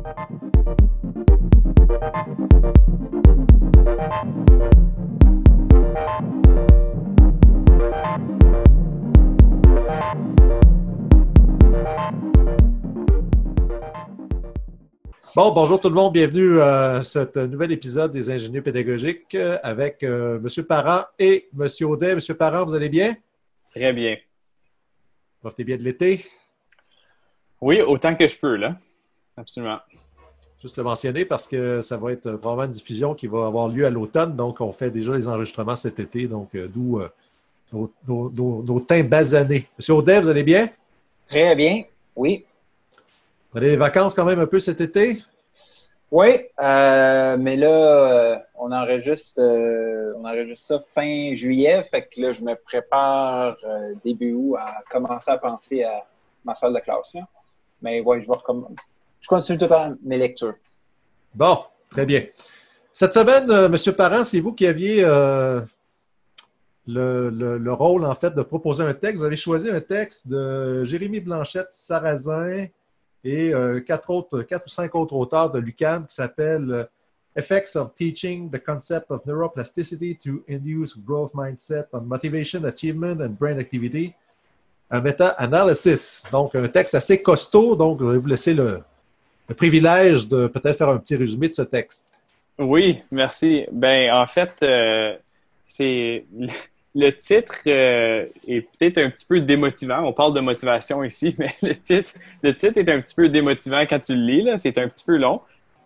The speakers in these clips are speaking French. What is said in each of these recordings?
Bon, bonjour tout le monde, bienvenue à ce nouvel épisode des ingénieurs pédagogiques avec euh, M. Parent et M. Audet. M. Parent, vous allez bien? Très bien. Profitez bien de l'été? Oui, autant que je peux, là. Absolument. Juste le mentionner parce que ça va être probablement une diffusion qui va avoir lieu à l'automne. Donc, on fait déjà les enregistrements cet été. Donc, euh, d'où euh, nos, nos, nos, teints basanés. Monsieur Audet, vous allez bien? Très bien, oui. Vous avez des vacances quand même un peu cet été? Oui, euh, mais là, on enregistre, on enregistre ça fin juillet, fait que là, je me prépare début août à commencer à penser à ma salle de classe. Là. Mais ouais, je vais recommencer. Je continue temps mes lectures. Bon, très bien. Cette semaine, euh, Monsieur Parent, c'est vous qui aviez euh, le, le, le, rôle, en fait, de proposer un texte. Vous avez choisi un texte de Jérémy Blanchette, Sarrazin, et euh, quatre, autres, quatre ou cinq autres auteurs de l'UQAM qui s'appellent euh, Effects of Teaching the Concept of Neuroplasticity to Induce Growth Mindset on Motivation, Achievement and Brain Activity, un meta-analysis. Donc, un texte assez costaud. Donc, je vais vous laisser le, le privilège de peut-être faire un petit résumé de ce texte. Oui, merci. Ben, en fait, euh, c'est le titre euh, est peut-être un petit peu démotivant. On parle de motivation ici, mais le titre, le titre est un petit peu démotivant quand tu le lis. C'est un petit peu long.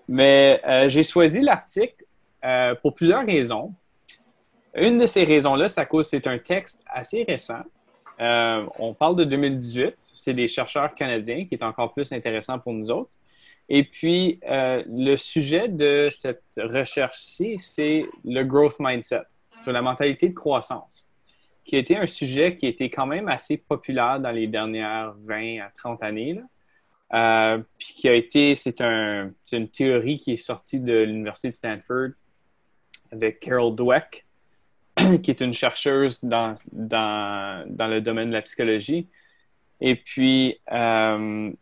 Mais euh, j'ai choisi l'article pour plusieurs raisons. Une de ces raisons-là, c'est cause c'est un texte assez récent. On parle de 2018. C'est des chercheurs canadiens qui est encore plus intéressant pour nous autres. Et puis, le sujet de cette recherche-ci, c'est le growth mindset sur la mentalité de croissance, qui a été un sujet qui était quand même assez populaire dans les dernières 20 à 30 années. Euh, puis qui a été, c'est un, une théorie qui est sortie de l'Université de Stanford avec Carol Dweck, qui est une chercheuse dans, dans, dans le domaine de la psychologie. Et puis, euh,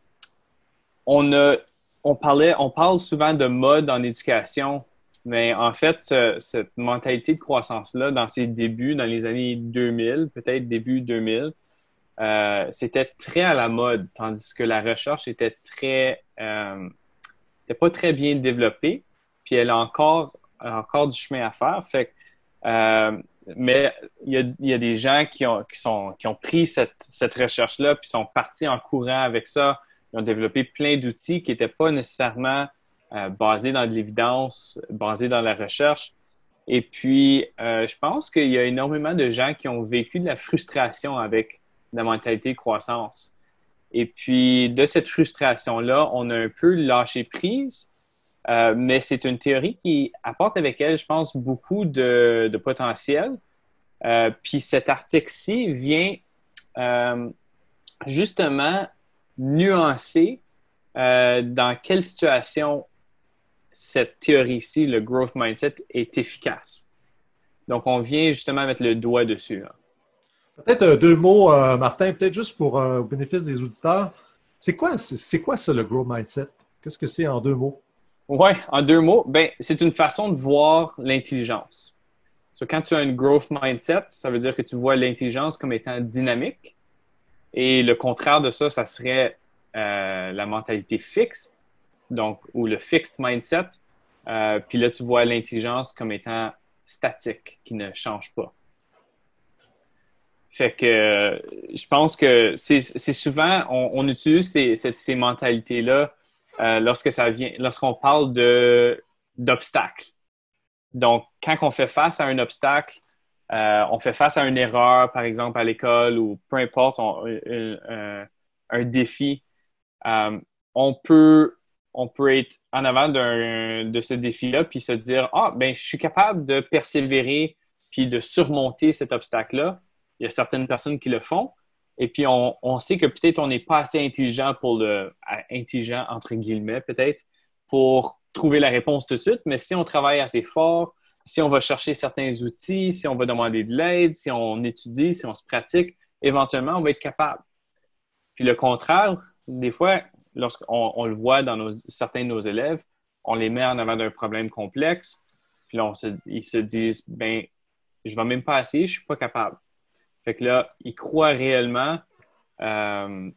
on, a, on, parlait, on parle souvent de mode en éducation mais en fait, cette mentalité de croissance-là, dans ses débuts, dans les années 2000, peut-être début 2000, euh, c'était très à la mode, tandis que la recherche était très, euh, pas très bien développée, puis elle a encore, encore du chemin à faire. Fait euh, mais il y, a, y a, des gens qui ont, qui sont, qui ont pris cette, cette recherche-là, puis sont partis en courant avec ça. Ils ont développé plein d'outils qui n'étaient pas nécessairement euh, basé dans de l'évidence, basé dans la recherche. Et puis, euh, je pense qu'il y a énormément de gens qui ont vécu de la frustration avec la mentalité de croissance. Et puis, de cette frustration-là, on a un peu lâché prise, euh, mais c'est une théorie qui apporte avec elle, je pense, beaucoup de, de potentiel. Euh, puis cet article-ci vient euh, justement nuancer euh, dans quelle situation cette théorie-ci, le growth mindset, est efficace. Donc, on vient justement mettre le doigt dessus. Peut-être euh, deux mots, euh, Martin, peut-être juste pour au bénéfice des auditeurs. C'est quoi, c'est quoi ça, le growth mindset? Qu'est-ce que c'est en deux mots? Oui, en deux mots, ben, c'est une façon de voir l'intelligence. So, quand tu as un growth mindset, ça veut dire que tu vois l'intelligence comme étant dynamique. Et le contraire de ça, ça serait euh, la mentalité fixe, donc, ou le fixed mindset. Euh, puis là, tu vois l'intelligence comme étant statique, qui ne change pas. Fait que je pense que c'est souvent, on, on, utilise ces, ces, ces mentalités-là euh, lorsque ça vient, lorsqu'on parle de d'obstacles. Donc, quand on fait face à un obstacle, euh, on fait face à une erreur, par exemple, à l'école ou peu importe, on, un, un, défi, euh, on peut on être en avant de ce défi-là, puis se dire Ah, ben, je suis capable de persévérer puis de surmonter cet obstacle-là. Il y a certaines personnes qui le font. Et puis, on, on sait que peut-être on n'est pas assez intelligent pour le. intelligent, entre guillemets, peut-être, pour trouver la réponse tout de suite. Mais si on travaille assez fort, si on va chercher certains outils, si on va demander de l'aide, si on étudie, si on se pratique, éventuellement, on va être capable. Puis le contraire, des fois, lorsqu'on on le voit dans certains de nos élèves, on les met en avant d'un problème complexe, puis là, ils se disent, ben, je vais même pas essayer, je suis pas capable. Fait que là, ils croient réellement euh,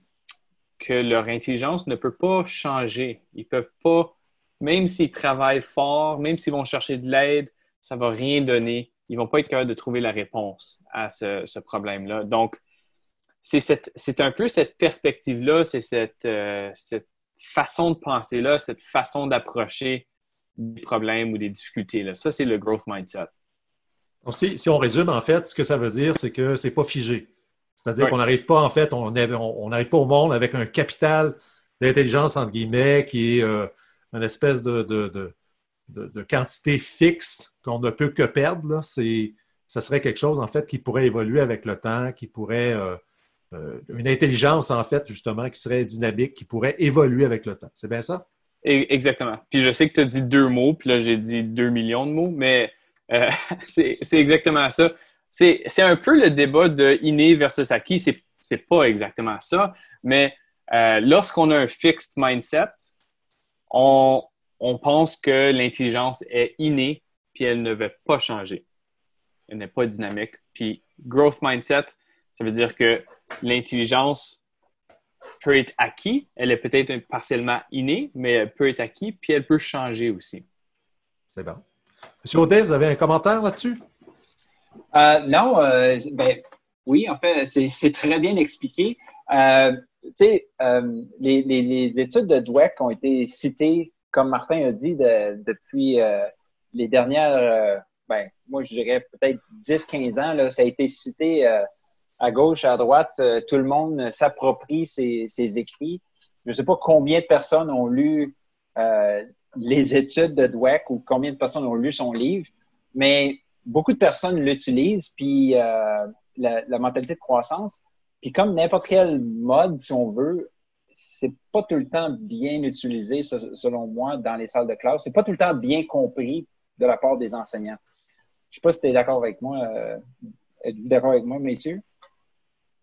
que leur intelligence ne peut pas changer. Ils peuvent pas, même s'ils travaillent fort, même s'ils vont chercher de l'aide, ça va rien donner. Ils vont pas être capables de trouver la réponse à ce, problème-là. Donc, c'est un peu cette perspective-là, c'est cette, euh, cette façon de penser-là, cette façon d'approcher des problèmes ou des difficultés. Là. Ça, c'est le growth mindset. Donc, si, si, on résume, en fait, ce que ça veut dire, c'est que c'est pas figé. C'est-à-dire qu'on n'arrive pas, en fait, on n'arrive pas au monde avec un capital d'intelligence, entre guillemets, qui est euh, une espèce de, de, de, quantité fixe qu'on ne peut que perdre. C'est, ça serait quelque chose, en fait, qui pourrait évoluer avec le temps, qui pourrait... Euh, euh, une intelligence, en fait, justement, qui serait dynamique, qui pourrait évoluer avec le temps. C'est bien ça? Exactement. Puis je sais que tu as dit deux mots, puis là, j'ai dit deux millions de mots, mais euh, c'est exactement ça. C'est un peu le débat de inné versus acquis. C'est pas exactement ça, mais lorsqu'on a un fixed mindset, on, on pense que l'intelligence est innée, puis elle ne va pas changer. Elle n'est pas dynamique. Puis growth mindset, ça veut dire que l'intelligence peut être acquis. Elle est peut-être partiellement innée, mais elle peut être acquis, puis elle peut changer aussi. C'est bon. Monsieur Audet, vous avez un commentaire là-dessus? Euh, non, euh, ben, oui, en fait, c'est très bien expliqué. Euh, tu sais, les, études de Dweck ont été citées, comme Martin a dit, depuis les dernières, ben, moi je dirais peut-être 10-15 ans, là, ça a été cité à gauche, à droite, euh, tout le monde s'approprie ses, écrits. Je ne sais pas combien de personnes ont lu euh, les études de Dweck ou combien de personnes ont lu son livre, mais beaucoup de personnes l'utilisent, puis euh, la, mentalité de croissance. Puis comme n'importe quel mode, si on veut, c'est pas tout le temps bien utilisé, selon moi, dans les salles de classe. C'est pas tout le temps bien compris de la part des enseignants. Je sais pas si tu es d'accord avec moi. Êtes-vous d'accord avec moi, messieurs?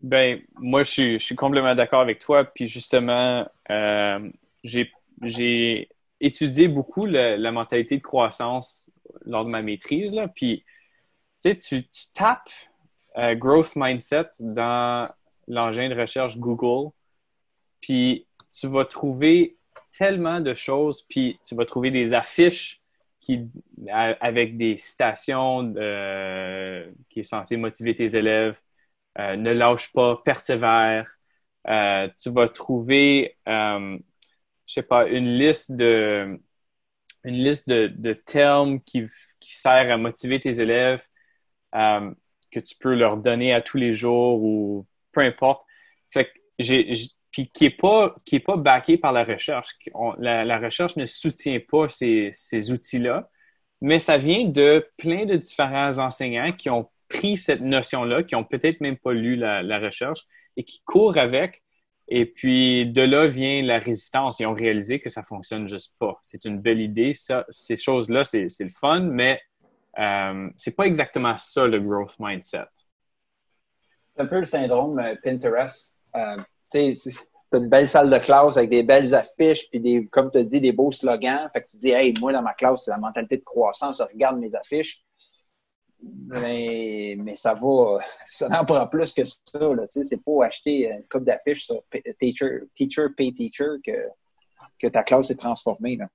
Ben, moi, je suis, complètement d'accord avec toi. Puis justement, euh, j'ai étudié beaucoup la mentalité de croissance lors de ma maîtrise. Là. Puis, tu, tapes euh, growth mindset dans l'engin de recherche Google, puis tu vas trouver tellement de choses, puis tu vas trouver des affiches qui, avec des citations euh, qui est censé motiver tes élèves. Euh, ne lâche pas, persévère. Euh, tu vas trouver, je sais pas, une liste de une liste de, termes qui, qui sert à motiver tes élèves que tu peux leur donner à tous les jours ou peu importe. Fait que j'ai, puis qui est pas qui est pas backé par la recherche. la, recherche ne soutient pas ces, ces outils-là, mais ça vient de plein de différents enseignants qui ont pris cette notion-là, qui ont peut-être même pas lu la, recherche et qui courent avec. Et puis de là vient la résistance. Ils ont réalisé que ça fonctionne juste pas. C'est une belle idée. Ça, ces choses-là, c'est le fun, mais euh, c'est pas exactement ça le growth mindset. C'est un peu le syndrome euh, Pinterest. Euh, tu sais, c'est une belle salle de classe avec des belles affiches, puis des, comme tu dit, des beaux slogans. Fait que tu dis, hey, moi, dans ma classe, c'est la mentalité de croissance, regarde mes affiches mais, mais ça va, ça n'en prend plus que ça. Là, c'est pas acheter une coupe d'affiches sur teacher, teacher, pay teacher que, que ta classe est transformée. Là.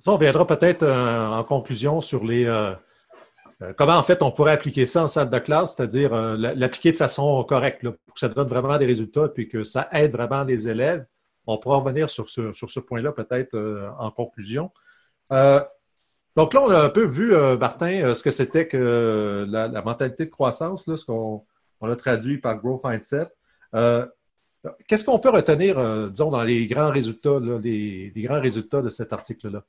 Ça, on viendra peut-être euh, en conclusion sur les euh, comment en fait on pourrait appliquer ça en salle de classe, c'est-à-dire l'appliquer de façon correcte pour que ça donne vraiment des résultats puis que ça aide vraiment les élèves. On pourra revenir sur ce, sur ce point-là peut-être en conclusion. Donc là, on a un peu vu, euh, Martin, euh, ce que c'était que euh, la, mentalité de croissance, ce qu'on a traduit par Growth Mindset. Qu'est-ce qu'on peut retenir, disons, dans les grands résultats, les, grands résultats de cet article-là?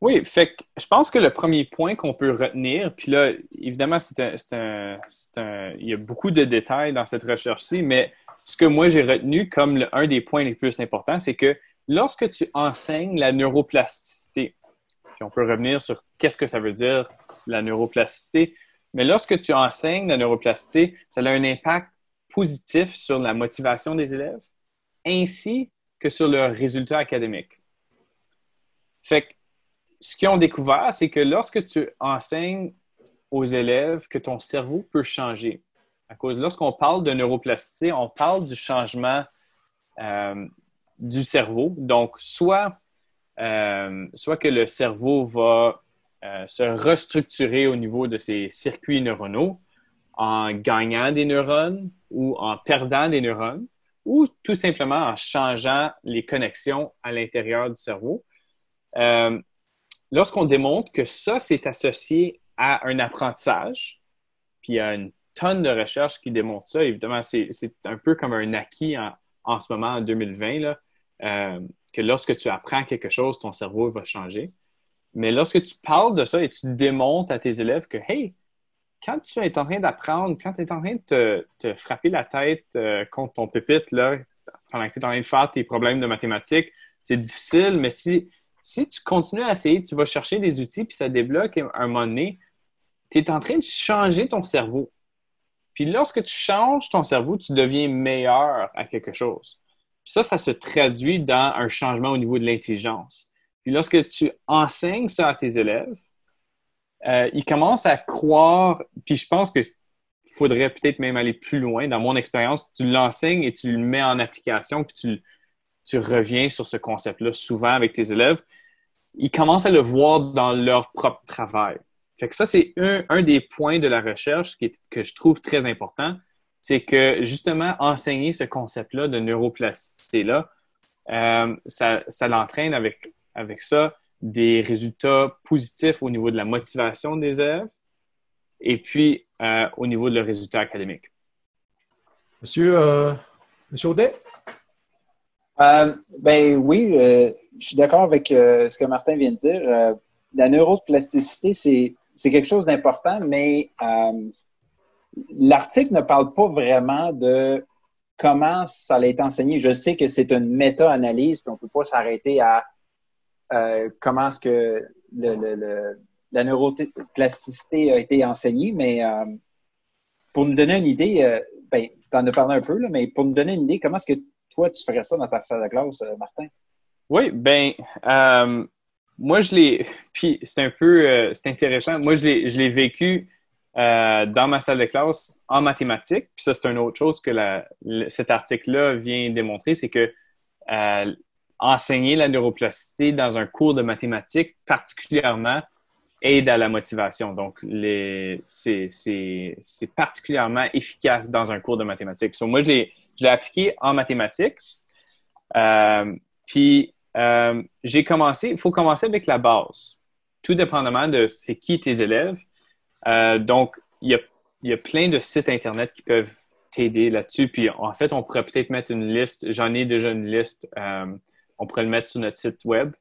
Oui, fait que je pense que le premier point qu'on peut retenir, puis là, évidemment, c'est un, un, il y a beaucoup de détails dans cette recherche-ci, mais ce que moi j'ai retenu comme un des points les plus importants, c'est que lorsque tu enseignes la neuroplasticité, puis on peut revenir sur qu'est-ce que ça veut dire la neuroplasticité. Mais lorsque tu enseignes la neuroplasticité, ça a un impact positif sur la motivation des élèves, ainsi que sur leurs résultats académiques. Fait que ce qu'ils ont découvert, c'est que lorsque tu enseignes aux élèves que ton cerveau peut changer, à cause lorsqu'on parle de neuroplasticité, on parle du changement euh, du cerveau. Donc, soit, euh, soit que le cerveau va euh, se restructurer au niveau de ses circuits neuronaux en gagnant des neurones ou en perdant des neurones, ou tout simplement en changeant les connexions à l'intérieur du cerveau. Euh, lorsqu'on démontre que ça, c'est associé à un apprentissage, puis il y a une tonne de recherches qui démontrent ça, évidemment, c'est un peu comme un acquis en, ce moment, en 2020, là, euh, que lorsque tu apprends quelque chose, ton cerveau va changer. Mais lorsque tu parles de ça et tu démontres à tes élèves que, hey, quand tu es en train d'apprendre, quand tu es en train de te, frapper la tête euh, contre ton pupitre, là, pendant que tu es en train de faire tes problèmes de mathématiques, c'est difficile, mais si, si tu continues à essayer, tu vas chercher des outils, puis ça débloque un moment donné, tu es en train de changer ton cerveau. Puis lorsque tu changes ton cerveau, tu deviens meilleur à quelque chose. Puis ça, ça se traduit dans un changement au niveau de l'intelligence. Puis lorsque tu enseignes ça à tes élèves, euh, ils commencent à croire, puis je pense que faudrait peut-être même aller plus loin. Dans mon expérience, tu l'enseignes et tu le mets en application, puis tu, tu reviens sur ce concept-là souvent avec tes élèves. Ils commencent à le voir dans leur propre travail. Fait que ça, c'est un, un, des points de la recherche qui est, que je trouve très important. C'est que justement, enseigner ce concept-là de neuroplasticité-là, euh, ça, ça l'entraîne avec, avec ça des résultats positifs au niveau de la motivation des élèves et puis euh, au niveau de leurs résultats académiques. Monsieur, euh, Monsieur Audet? Euh, ben oui, je suis d'accord avec ce que Martin vient de dire. la neuroplasticité, c'est, quelque chose d'important, mais l'article ne parle pas vraiment de comment ça a été enseigné. Je sais que c'est une méta-analyse, puis on ne peut pas s'arrêter à euh, comment est-ce que la neuroplasticité a été enseignée, mais euh, pour nous donner une idée, euh, ben, tu en as parlé un peu, là, mais pour nous donner une idée, comment est-ce que toi, tu ferais ça dans ta salle de classe, euh, Martin? Oui, ben, moi, je l'ai, puis c'est un peu, c'est intéressant, moi, je l'ai, vécu dans ma salle de classe en mathématiques, puis ça, c'est une autre chose que cet article-là vient démontrer, c'est que enseigner la neuroplasticité dans un cours de mathématiques particulièrement aide à la motivation. Donc, c'est particulièrement efficace dans un cours de mathématiques. moi, je l'ai appliqué en mathématiques. Euh, puis, euh, j'ai commencé, il faut commencer avec la base, tout dépendamment de c'est qui tes élèves. Euh, donc, il y a, y a plein de sites Internet qui peuvent t'aider là-dessus. Puis, en fait, on pourrait peut-être mettre une liste, j'en ai déjà une liste on pourrait le mettre sur notre site web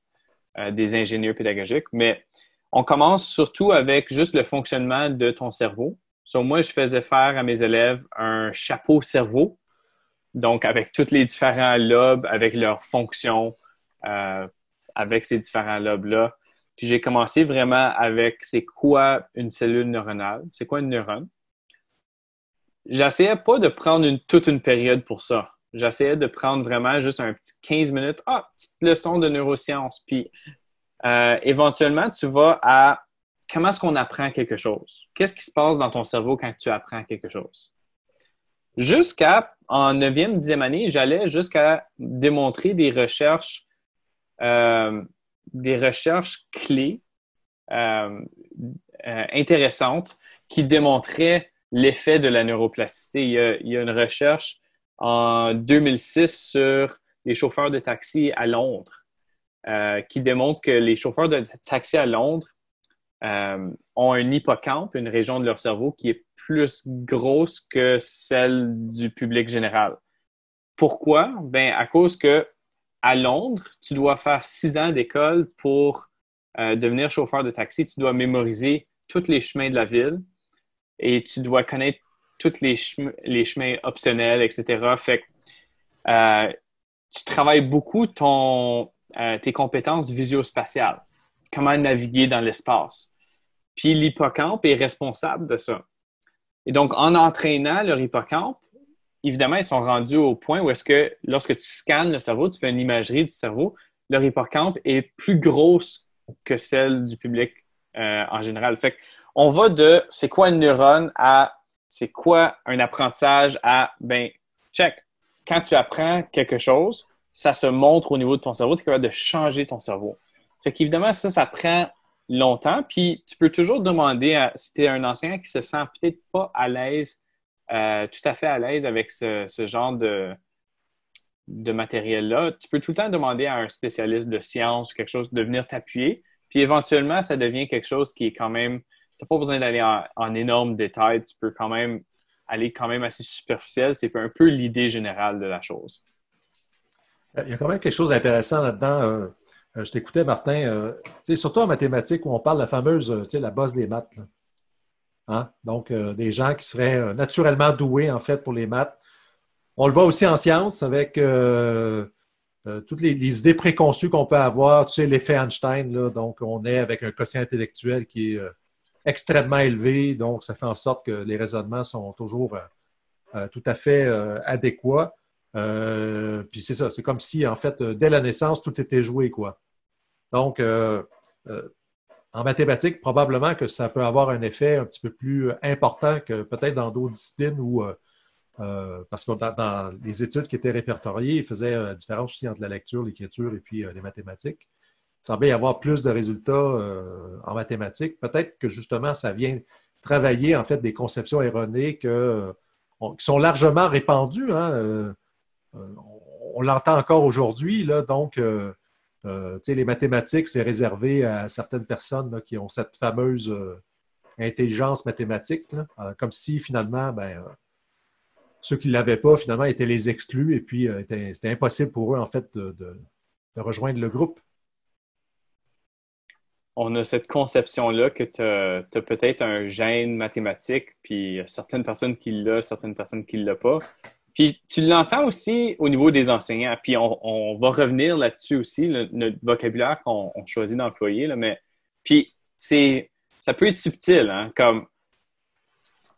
euh, des ingénieurs pédagogiques. Mais on commence surtout avec juste le fonctionnement de ton cerveau. So, moi, je faisais faire à mes élèves un chapeau cerveau, donc avec tous les différents lobes, avec leurs fonctions, euh, avec ces différents lobes-là. Puis j'ai commencé vraiment avec c'est quoi une cellule neuronale, c'est quoi une neurone? J'essayais pas de prendre une, toute une période pour ça j'essayais de prendre vraiment juste un petit 15 minutes, ah, petite leçon de neurosciences. Puis euh, éventuellement, tu vas à comment est-ce qu'on apprend quelque chose? Qu'est-ce qui se passe dans ton cerveau quand tu apprends quelque chose? Jusqu'à, en 9e, 10e année, j'allais jusqu'à démontrer des recherches, des recherches clés euh, intéressantes qui démontraient l'effet de la neuroplasticité. Il y a, une recherche en 2006 sur les chauffeurs de taxi à Londres, euh, qui démontre que les chauffeurs de taxi à Londres euh, ont un hippocampe, une région de leur cerveau qui est plus grosse que celle du public général. Pourquoi? Ben, à cause que à Londres, tu dois faire six ans d'école pour euh, devenir chauffeur de taxi. Tu dois mémoriser tous les chemins de la ville et tu dois connaître tous les, les chemins optionnels, etc. Fait que euh, tu travailles beaucoup ton, euh, tes compétences visio-spatiales. Comment naviguer dans l'espace. Puis l'hippocampe est responsable de ça. Et donc, en entraînant leur hippocampe, évidemment, ils sont rendus au point où est-ce que lorsque tu scannes le cerveau, tu fais une imagerie du cerveau, leur hippocampe est plus grosse que celle du public euh, en général. Fait on va de c'est quoi une neurone à c'est quoi un apprentissage à ben check. Quand tu apprends quelque chose, ça se montre au niveau de ton cerveau, tu es capable de changer ton cerveau. Fait qu'évidemment, ça, ça prend longtemps. Puis tu peux toujours demander à, si tu es un enseignant qui se sent peut-être pas à l'aise, euh, tout à fait à l'aise avec ce, genre de, matériel-là, tu peux tout le temps demander à un spécialiste de sciences ou quelque chose de venir t'appuyer. Puis éventuellement, ça devient quelque chose qui est quand même, tu n'as pas besoin d'aller en, énorme détail, tu peux quand même aller quand même assez superficiel. C'est un peu l'idée générale de la chose. Il y a quand même quelque chose d'intéressant là-dedans. Euh, euh, je t'écoutais, Martin, euh, surtout en mathématiques où on parle de la fameuse, la base des maths. Hein? Donc, des gens qui seraient naturellement doués, en fait, pour les maths. On le voit aussi en sciences avec toutes les, idées préconçues qu'on peut avoir. Tu sais, l'effet Einstein, donc on est avec un quotient intellectuel qui est extrêmement élevé. Donc, ça fait en sorte que les raisonnements sont toujours tout à fait adéquats. Euh, puis c'est ça, c'est comme si, en fait, euh, dès la naissance, tout était joué, quoi. Donc, euh, en mathématiques, probablement que ça peut avoir un effet un petit peu plus important que peut-être dans d'autres disciplines où, parce que dans, les études qui étaient répertoriées, ils faisaient la différence aussi entre la lecture, l'écriture et puis les mathématiques. Il semblait y avoir plus de résultats en mathématiques. Peut-être que justement, ça vient travailler en fait des conceptions erronées qui sont largement répandues. Hein, euh, on, l'entend encore aujourd'hui, donc euh, euh, les mathématiques, c'est réservé à certaines personnes qui ont cette fameuse intelligence mathématique, comme si finalement, ben, ceux qui ne l'avaient pas, finalement, étaient les exclus et puis c'était impossible pour eux, en fait, de, rejoindre le groupe. On a cette conception-là que tu as, peut-être un gène mathématique, puis certaines personnes qui l'ont, certaines personnes qui ne l'ont pas. Puis tu l'entends aussi au niveau des enseignants. Puis on, va revenir là-dessus aussi, le, notre vocabulaire qu'on choisit d'employer. Mais puis c'est ça peut être subtil, hein, comme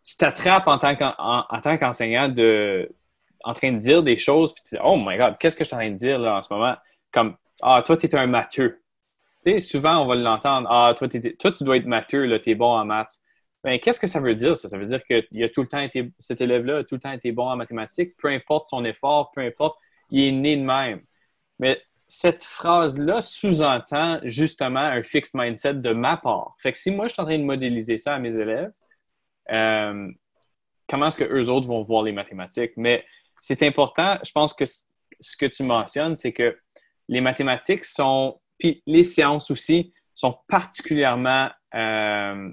tu t'attrapes en tant qu'enseignant de en train de dire des choses, puis tu dis Oh my God, qu'est-ce que je suis en train de dire là en ce moment? Comme Ah, toi, tu es un matheux. Tu sais, souvent, on va l'entendre Ah, toi, toi, tu dois être matheux, tu es bon en maths. Ben, qu'est-ce que ça veut dire, ça? Ça veut dire qu'il a tout le temps cet élève-là a tout le temps été bon en mathématiques, peu importe son effort, peu importe, il est né de même. Mais cette phrase-là sous-entend justement un fixed mindset de ma part. Fait que si moi, je suis en train de modéliser ça à mes élèves, euh, comment est-ce que eux autres vont voir les mathématiques? Mais c'est important, je pense que ce que tu mentionnes, c'est que les mathématiques sont, puis les sciences aussi, sont particulièrement euh,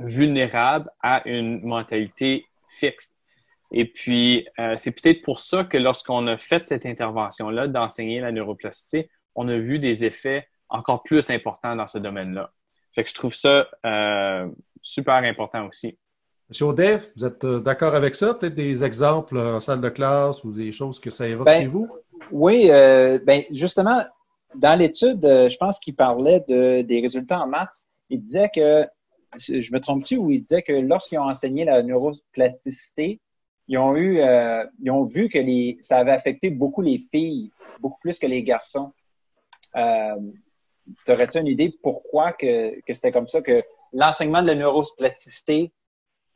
vulnérable à une mentalité fixe. Et puis, euh, c'est peut-être pour ça que lorsqu'on a fait cette intervention-là d'enseigner la neuroplasticité, on a vu des effets encore plus importants dans ce domaine-là. Fait que je trouve ça euh, super important aussi. Monsieur Audet, vous êtes euh, d'accord avec ça? Peut-être des exemples en salle de classe ou des choses que ça évoque ben, chez vous? Oui, ben justement, dans l'étude, je pense qu'il parlait de, des résultats en maths. Il disait que je me trompe-tu, où il disait que lorsqu'ils ont enseigné la neuroplasticité, ils ont eu, euh, ils ont vu que les, ça avait affecté beaucoup les filles, beaucoup plus que les garçons. Euh, T'aurais-tu une idée pourquoi que, que c'était comme ça, que l'enseignement de la neuroplasticité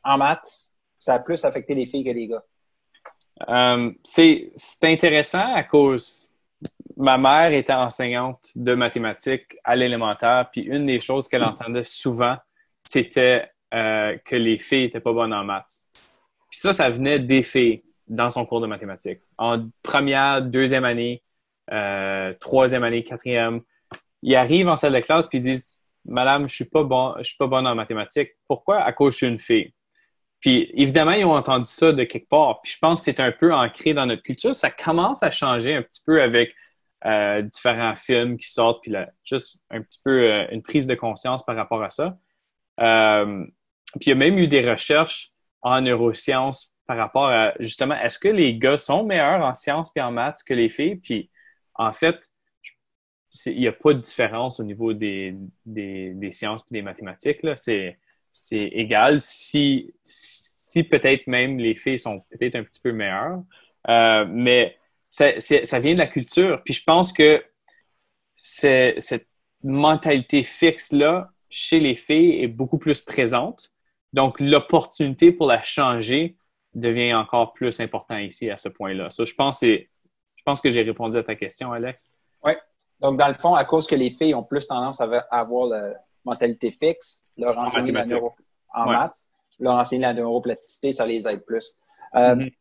en maths, ça a plus affecté les filles que les gars? Euh, c'est intéressant à cause ma mère était enseignante de mathématiques à l'élémentaire, puis une des choses qu'elle entendait souvent, c'était euh, que les filles n'étaient pas bonnes en maths. Puis ça, ça venait des filles dans son cours de mathématiques. En première, deuxième année, euh, troisième année, quatrième, ils arrivent en salle de classe puis ils disent Madame, je suis pas bon, je suis pas bonne en mathématiques. Pourquoi? À cause je suis une fille. Puis évidemment, ils ont entendu ça de quelque part. Puis je pense que c'est un peu ancré dans notre culture. Ça commence à changer un petit peu avec euh, différents films qui sortent, puis là, juste un petit peu une prise de conscience par rapport à ça. Euh, puis il y a même eu des recherches en neurosciences par rapport à justement, est-ce que les gars sont meilleurs en sciences et en maths que les filles? Puis en fait, il n'y a pas de différence au niveau des, des, des sciences et des mathématiques. C'est, égal si, si peut-être même les filles sont peut-être un petit peu meilleures. Euh, mais ça, ça, vient de la culture. Puis je pense que cette mentalité fixe-là, chez les filles, est beaucoup plus présente. Donc, l'opportunité pour la changer devient encore plus important ici à ce point-là. Ça, je pense, je pense que j'ai répondu à ta question, Alex. Oui. Donc, dans le fond, à cause que les filles ont plus tendance à avoir la mentalité fixe, leur enseigner la neuro... en maths, leur enseigner la neuroplasticité, ça les aide plus. Euh, mm-hmm.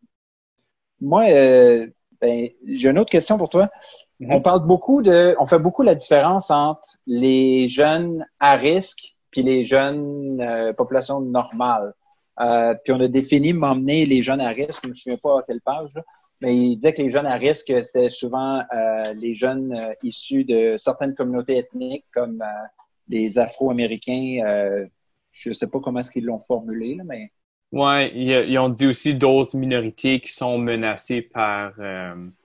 Moi, euh, ben, j'ai une autre question pour toi. Mm-hmm. On parle beaucoup de, on fait beaucoup la différence entre les jeunes à risque puis les jeunes euh, populations normales. Euh, puis on a défini m'emmener les jeunes à risque, je ne me souviens pas à quelle page, mais il disait que les jeunes à risque, c'était souvent euh, les jeunes euh, issus de certaines communautés ethniques comme les Afro-Américains. je ne sais pas comment est-ce qu'ils l'ont formulé, là, mais... Oui, ils, ont dit aussi d'autres minorités qui sont menacées par,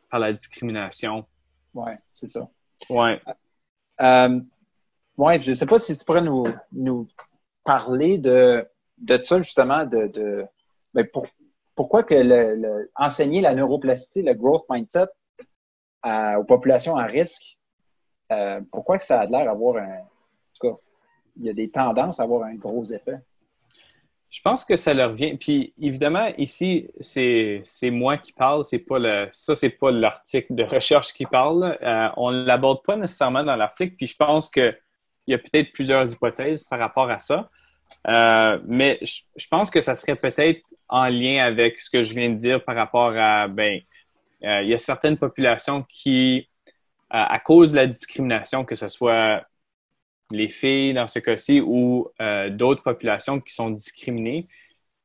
par la discrimination. Oui, c'est ça. Oui. ouais, je ne sais pas si tu pourrais nous, nous parler de de ça, justement, de, de ben, pour, pourquoi que le, enseigner la neuroplasticité, le growth mindset aux populations à risque, euh, pourquoi que ça a l'air d'avoir un. En tout cas, il y a des tendances à avoir un gros effet? Je pense que ça leur vient. Puis évidemment, ici, c'est, moi qui parle, c'est pas le, ça, c'est pas l'article de recherche qui parle. Euh, on ne l'aborde pas nécessairement dans l'article, puis je pense qu'il y a peut-être plusieurs hypothèses par rapport à ça. Euh, mais je, pense que ça serait peut-être en lien avec ce que je viens de dire par rapport à, ben, euh, il y a certaines populations qui, à cause de la discrimination, que ce soit les filles dans ce cas-ci ou euh, d'autres populations qui sont discriminées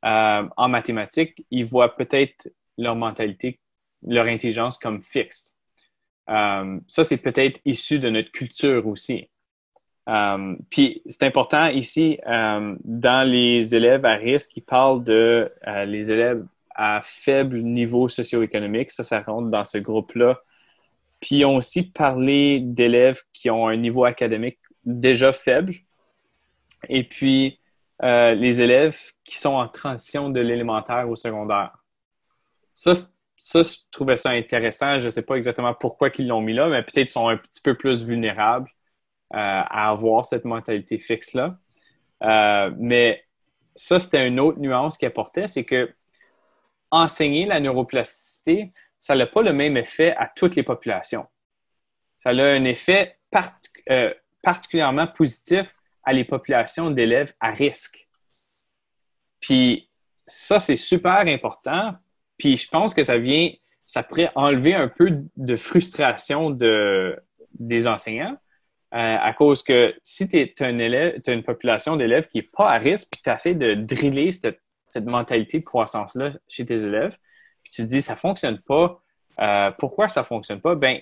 en mathématiques, ils voient peut-être leur mentalité, leur intelligence comme fixe. ça, c'est peut-être issu de notre culture aussi. Euh, puis c'est important ici, euh, dans les élèves à risque, ils parlent de euh, les élèves à faible niveau socio-économique. Ça, ça rentre dans ce groupe-là. Puis ils ont aussi parlé d'élèves qui ont un niveau académique déjà faible. Et puis les élèves qui sont en transition de l'élémentaire au secondaire. Ça, ça, je trouvais ça intéressant. Je ne sais pas exactement pourquoi ils l'ont mis là, mais peut-être sont un petit peu plus vulnérables. Euh, à avoir cette mentalité fixe-là. Euh, mais ça, c'était une autre nuance qui apportait, c'est que enseigner la neuroplasticité, ça n'a pas le même effet à toutes les populations. Ça a un effet euh, particulièrement positif à les populations d'élèves à risque. Puis ça, c'est super important. Puis je pense que ça vient, ça pourrait enlever un peu de frustration de, des enseignants euh, à cause que si tu as une population d'élèves qui n'est pas à risque, puis tu essaies de driller cette, mentalité de croissance-là chez tes élèves, puis tu te dis ça fonctionne pas, euh, pourquoi ça fonctionne pas? Ben,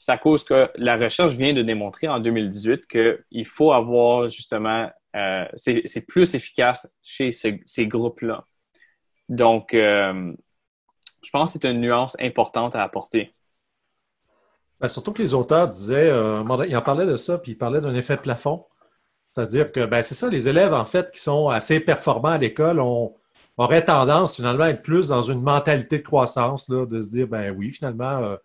c'est à cause que la recherche vient de démontrer en 2018 qu'il faut avoir justement, euh, c'est plus efficace chez ces groupes-là. Donc, je pense que c'est une nuance importante à apporter. Ben, surtout que les auteurs disaient, euh, ils en parlaient de ça, puis ils parlaient d'un effet plafond. C'est-à-dire que ben, c'est ça, les élèves, en fait, qui sont assez performants à l'école, on, auraient tendance finalement à être plus dans une mentalité de croissance, là, de se dire, ben oui, finalement, euh,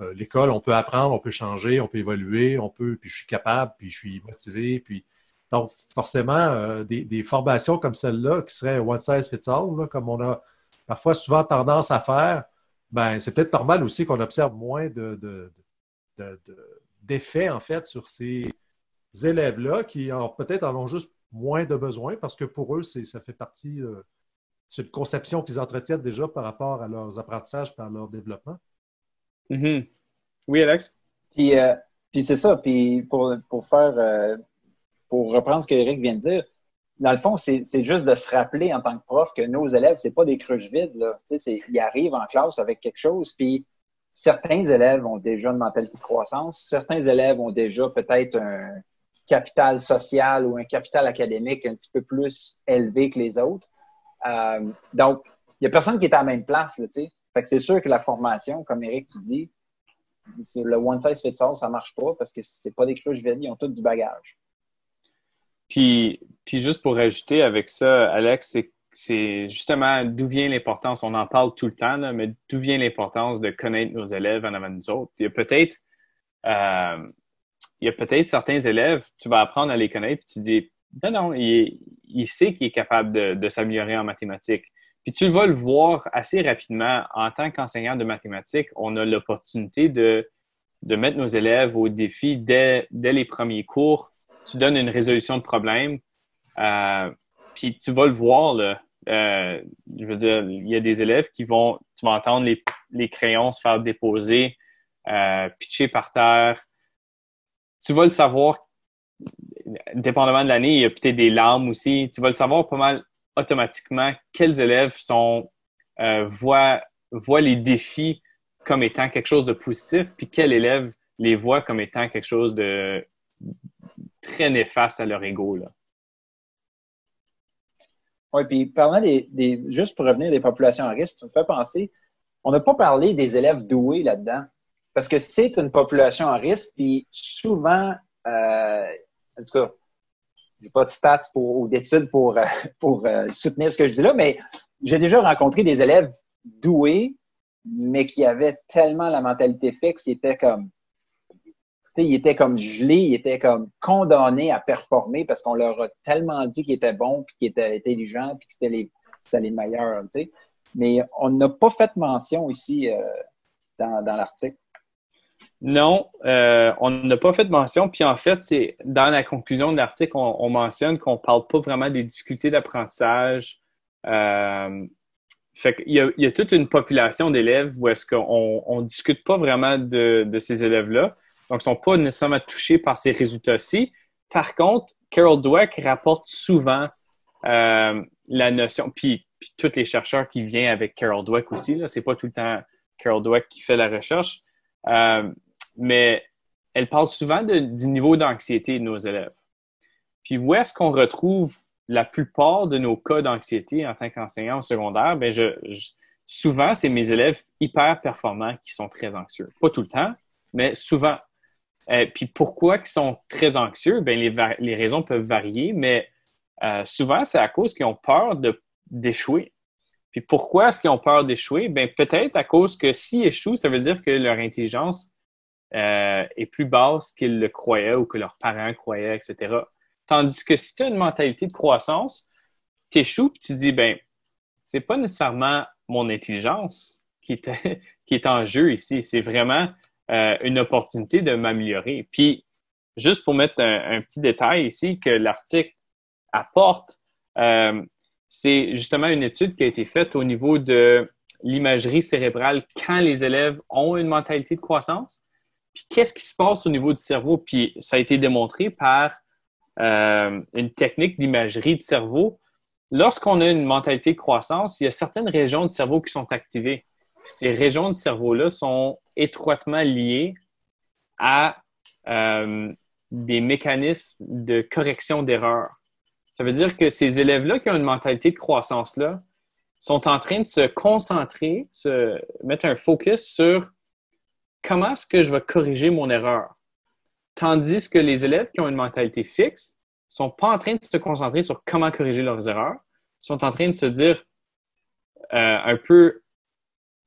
euh, l'école, on peut apprendre, on peut changer, on peut évoluer, on peut, puis je suis capable, puis je suis motivé, puis donc forcément, des, formations comme celle-là, qui seraient one size fits all, comme on a parfois souvent tendance à faire, ben c'est peut-être normal aussi qu'on observe moins de d'effet, en fait, sur ces élèves-là qui peut-être en ont juste moins de besoin parce que pour eux, ça fait partie, euh, c'est une conception qu'ils entretiennent déjà par rapport à leurs apprentissages, par leur développement. Mm-hmm. Oui, Alex? Puis, euh, puis c'est ça, puis pour, pour faire, euh, pour reprendre ce qu'Éric vient de dire, dans le fond, c'est juste de se rappeler en tant que prof que nos élèves, c'est pas des cruches vides. Là. Ils arrivent en classe avec quelque chose, puis certains élèves ont déjà une mentalité de croissance, certains élèves ont déjà peut-être un capital social ou un capital académique un petit peu plus élevé que les autres. Euh, donc, il n'y a personne qui est à la même place, tu sais. C'est sûr que la formation, comme Eric, tu dis, le one size fits all, ça marche pas parce que c'est pas des cruches vides, ils ont tous du bagage. Puis, puis juste pour ajouter avec ça, Alex, c'est justement d'où vient l'importance, on en parle tout le temps, mais d'où vient l'importance de connaître nos élèves en avant de nous autres? Il y a peut-être euh, peut-être certains élèves, tu vas apprendre à les connaître, puis tu dis non, non, il, sait qu'il est capable de s'améliorer en mathématiques. Puis tu vas le voir assez rapidement. En tant qu'enseignant de mathématiques, on a l'opportunité de, de mettre nos élèves au défi dès, dès les premiers cours. Tu donnes une résolution de problème, euh, puis tu vas le voir, là. Euh, je veux dire, il y a des élèves qui vont, tu vas entendre les, les crayons se faire déposer, euh, pitcher par terre. Tu vas le savoir, dépendamment de l'année, il y a peut-être des larmes aussi. Tu vas le savoir pas mal automatiquement quels élèves sont euh, voient, les défis comme étant quelque chose de positif, puis quels élèves les voient comme étant quelque chose de très néfaste à leur ego. Oui, puis parlant des, juste pour revenir des populations à risque, tu me fais penser, on n'a pas parlé des élèves doués là-dedans. Parce que c'est une population à risque, puis souvent, euh, en tout cas, j'ai pas de stats ou d'études pour, euh, pour euh, soutenir ce que je dis là, mais j'ai déjà rencontré des élèves doués, mais qui avaient tellement la mentalité fixe, ils étaient comme, ils étaient comme gelés, ils étaient comme condamnés à performer parce qu'on leur a tellement dit qu'ils étaient bons, puis qu'ils étaient intelligents, puis que c'était les, les meilleurs, tu sais. Mais on n'a pas fait mention ici euh, dans, dans l'article. Non, euh, on n'a pas fait mention. Puis en fait, c'est dans la conclusion de l'article, on, mentionne qu'on parle pas vraiment des difficultés d'apprentissage. Euh, fait il y a toute une population d'élèves où est-ce qu'on on discute pas vraiment de, de ces élèves-là. Donc, ils sont pas nécessairement touchés par ces résultats-ci. Par contre, Carol Dweck rapporte souvent euh, la notion, puis, tous les chercheurs qui viennent avec Carol Dweck aussi, c'est pas tout le temps Carol Dweck qui fait la recherche. Euh, mais elle parle souvent du niveau d'anxiété de nos élèves. Puis où est-ce qu'on retrouve la plupart de nos cas d'anxiété en tant qu'enseignant au secondaire? Je, souvent, c'est mes élèves hyper performants qui sont très anxieux. Pas tout le temps, mais souvent. Euh, puis pourquoi ils sont très anxieux? Ben les, raisons peuvent varier, mais euh, souvent, c'est à cause qu'ils ont peur d'échouer. Puis pourquoi est-ce qu'ils ont peur d'échouer? Ben peut-être à cause que s'ils échouent, ça veut dire que leur intelligence euh, est plus basse qu'ils le croyaient ou que leurs parents croyaient, etc. Tandis que si tu as une mentalité de croissance, tu échoues et tu dis, ben, c'est pas nécessairement mon intelligence qui est, qui est en jeu ici, c'est vraiment euh, une opportunité de m'améliorer. Puis, juste pour mettre un, petit détail ici que l'article apporte, euh, c'est justement une étude qui a été faite au niveau de l'imagerie cérébrale quand les élèves ont une mentalité de croissance. Puis qu'est-ce qui se passe au niveau du cerveau? Puis ça a été démontré par euh, une technique d'imagerie du cerveau. Lorsqu'on a une mentalité de croissance, il y a certaines régions du cerveau qui sont activées. ces régions du cerveau-là sont étroitement liées à euh, des mécanismes de correction d'erreurs. Ça veut dire que ces élèves-là qui ont une mentalité de croissance-là sont en train de se concentrer, se mettre un focus sur comment est-ce que je vais corriger mon erreur? Tandis que les élèves qui ont une mentalité fixe sont pas en train de se concentrer sur comment corriger leurs erreurs, sont en train de se dire euh, un peu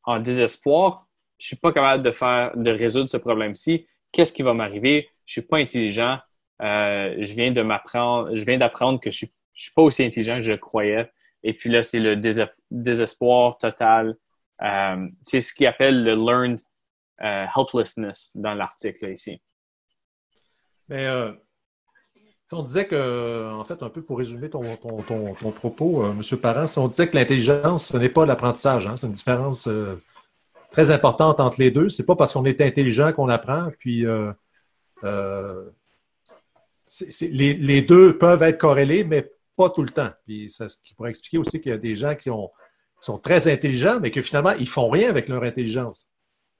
en désespoir, je suis pas capable de faire, de résoudre ce problème-ci. Qu'est-ce qui va m'arriver? Je suis pas intelligent. Euh, je viens de m'apprendre, je viens d'apprendre que je suis, suis pas aussi intelligent que je croyais. Et puis là, c'est le désespoir total. Euh, c'est ce qu'ils appellent le learned euh, helplessness dans l'article ici. Mais euh, on disait que, en fait, un peu pour résumer ton, ton, propos, euh, M. Parent, si on disait que l'intelligence, ce n'est pas l'apprentissage, hein, c'est une différence très importante entre les deux. C'est pas parce qu'on est intelligent qu'on apprend, puis les, deux peuvent être corrélés, mais pas tout le temps. Puis ça, ce qui pourrait expliquer aussi qu'il y a des gens qui sont très intelligents, mais que finalement, ils font rien avec leur intelligence.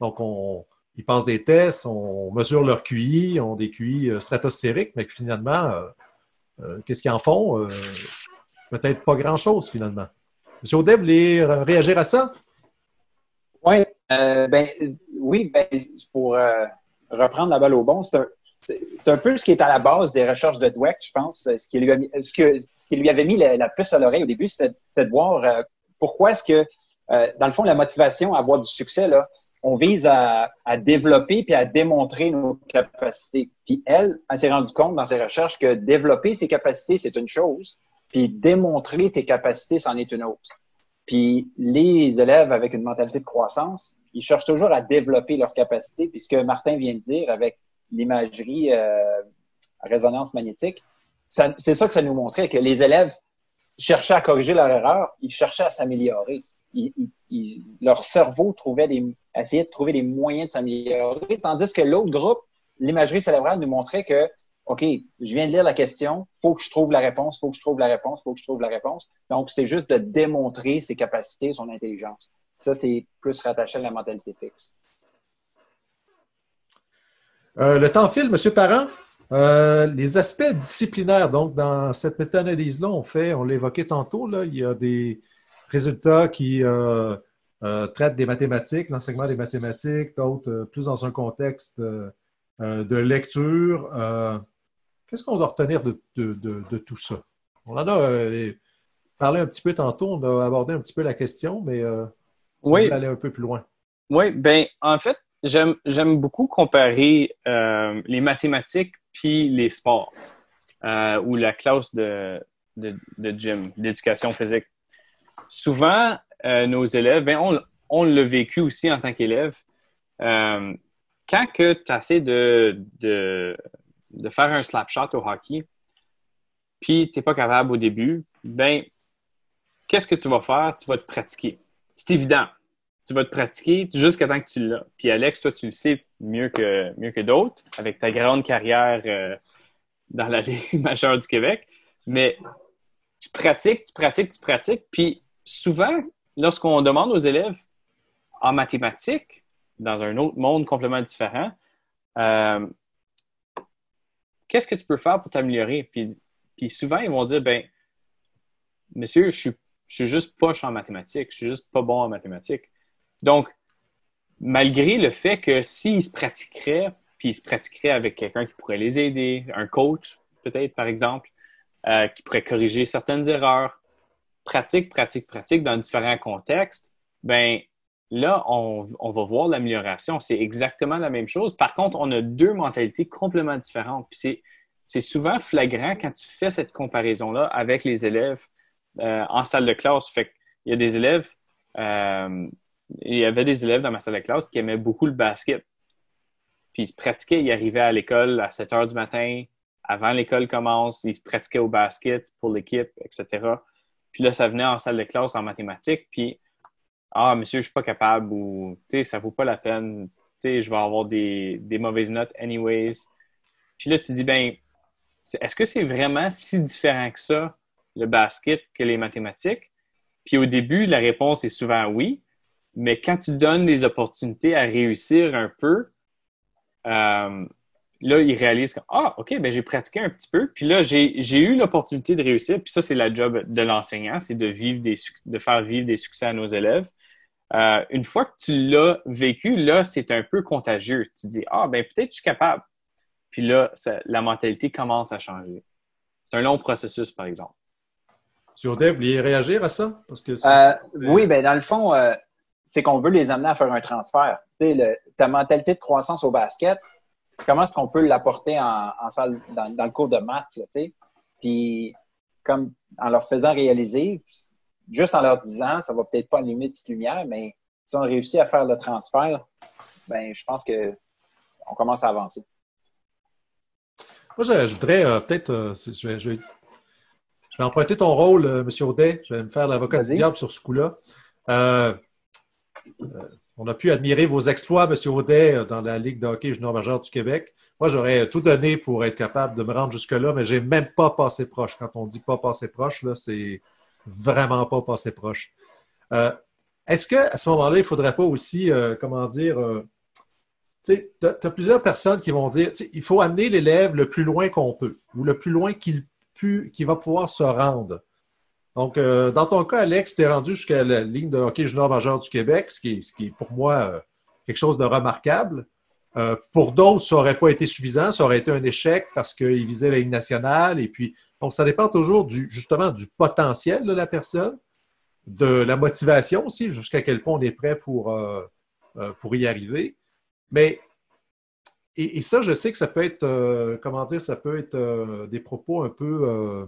Donc, on, ils passent des tests, on mesure leur QI, ont des QI euh, stratosphériques, mais finalement, euh, euh, qu'est-ce qu'ils en font? Peut-être pas grand-chose, finalement. Monsieur Audet, vous réagir à ça? Oui, ben, oui, ben, pour reprendre la balle au bon, c'est c'est un peu ce qui est à la base des recherches de Dweck, je pense. Ce qui lui, avait mis la, puce à l'oreille au début, c'était de voir pourquoi est-ce que, dans le fond, la motivation à avoir du succès, là, on vise à, développer puis à démontrer nos capacités. Puis elle, elle s'est rendue compte dans ses recherches que développer ses capacités, c'est une chose, puis démontrer tes capacités, c'en est une autre. Puis les élèves avec une mentalité de croissance, ils cherchent toujours à développer leurs capacités, puisque Martin vient de dire avec l'imagerie euh, résonance magnétique, c'est ça que ça nous montrait, que les élèves cherchaient à corriger leur erreur, ils cherchaient à s'améliorer. Leur cerveau trouvait des, essayait de trouver des moyens de s'améliorer, tandis que l'autre groupe, l'imagerie cérébrale, nous montrait que, OK, je viens de lire la question, faut que je trouve la réponse, faut que je trouve la réponse, faut que je trouve la réponse. Donc, c'est juste de démontrer ses capacités, son intelligence. Ça, c'est plus rattaché à la mentalité fixe. Euh, le temps file, M. Parent. Euh, les aspects disciplinaires, donc dans cette méta-analyse-là, on fait, on l'évoquait tantôt, là, il y a des résultats qui euh, traitent des mathématiques, l'enseignement des mathématiques, d'autres plus dans un contexte de lecture. Qu'est-ce qu'on doit retenir de, tout ça? On en a parlé un petit peu tantôt, on a abordé un petit peu la question, mais oui. aller un peu plus loin. Oui, ben en fait, j'aime beaucoup comparer euh, les mathématiques puis les sports euh, ou la classe de, de, de gym, d'éducation physique. Souvent, euh, nos élèves, ben, on, l'a vécu aussi en tant qu'élève. Euh, quand tu essaies de, de, de, faire un slap shot au hockey, puis tu n'es pas capable au début, ben, qu'est-ce que tu vas faire? Tu vas te pratiquer. C'est évident tu vas te pratiquer jusqu'à temps que tu l'as. Puis Alex, toi, tu le sais mieux que, mieux que d'autres, avec ta grande carrière euh, dans la Ligue majeure du Québec. Mais tu pratiques, tu pratiques, tu pratiques. Puis souvent, lorsqu'on demande aux élèves en mathématiques, dans un autre monde complètement différent, euh, qu'est-ce que tu peux faire pour t'améliorer? Puis, souvent, ils vont dire, ben, monsieur, je suis, je suis juste poche en mathématiques, je suis juste pas bon en mathématiques. Donc, malgré le fait que s'ils se pratiqueraient, puis ils se pratiqueraient avec quelqu'un qui pourrait les aider, un coach peut-être par exemple, euh, qui pourrait corriger certaines erreurs, pratique, pratique, pratique dans différents contextes, ben là, on, va voir l'amélioration. C'est exactement la même chose. Par contre, on a deux mentalités complètement différentes. Puis c'est souvent flagrant quand tu fais cette comparaison-là avec les élèves euh, en salle de classe. Fait il y a des élèves euh, il y avait des élèves dans ma salle de classe qui aimaient beaucoup le basket. Puis ils se pratiquaient, ils arrivaient à l'école à 7 heures du matin, avant l'école commence, ils se pratiquaient au basket pour l'équipe, etc. Puis là, ça venait en salle de classe en mathématiques, puis Ah, monsieur, je suis pas capable ou tu sais, ça vaut pas la peine, tu sais, je vais avoir des, des mauvaises notes anyways. Puis là, tu dis, ben, est-ce que c'est vraiment si différent que ça, le basket, que les mathématiques? Puis au début, la réponse est souvent oui. Mais quand tu donnes des opportunités à réussir un peu, euh, là, ils réalisent que, ah, OK, ben j'ai pratiqué un petit peu, puis là, j'ai eu l'opportunité de réussir, puis ça, c'est la job de l'enseignant, c'est de vivre des, de faire vivre des succès à nos élèves. Euh, une fois que tu l'as vécu, là, c'est un peu contagieux. Tu dis, ah, ben peut-être je suis capable. Puis là, la mentalité commence à changer. C'est un long processus, par exemple. Sur Dave, vous vouliez réagir à ça? Parce que euh, oui, ben dans le fond, c'est qu'on veut les amener à faire un transfert. Tu sais, le, ta mentalité de croissance au basket, comment est-ce qu'on peut l'apporter en, en salle, dans, dans, le cours de maths, tu sais? Puis, comme en leur faisant réaliser, juste en leur disant, ça va peut-être pas allumer de petite lumière, mais si on réussit à faire le transfert, ben, je pense que on commence à avancer. Moi, je, voudrais euh, peut-être, euh, je, vais, je, vais, emprunter ton rôle, euh, M. Audet. Je vais me faire l'avocat du diable sur ce coup-là. Euh, on a pu admirer vos exploits, M. Audet, euh, dans la Ligue de hockey junior majeur du Québec. Moi, j'aurais tout donné pour être capable de me rendre jusque-là, mais j'ai même pas passé proche. Quand on dit pas passé proche, c'est vraiment pas passé proche. Euh, est-ce qu'à ce, moment-là, il ne faudrait pas aussi, comment dire, tu as, plusieurs personnes qui vont dire, il faut amener l'élève le plus loin qu'on peut ou le plus loin qu'il va pouvoir se rendre. Donc, euh, dans ton cas, Alex, tu es rendu jusqu'à la ligne de hockey junior majeur du Québec, ce qui est, ce qui est pour moi euh, quelque chose de remarquable. Euh, pour d'autres, ça n'aurait pas été suffisant, ça aurait été un échec parce qu'ils visaient la Ligue nationale. Et puis, donc, ça dépend toujours du, justement du potentiel de la personne, de la motivation aussi, jusqu'à quel point on est prêt pour, pour y arriver. Mais, et, ça, je sais que ça peut être, comment dire, ça peut être des propos un peu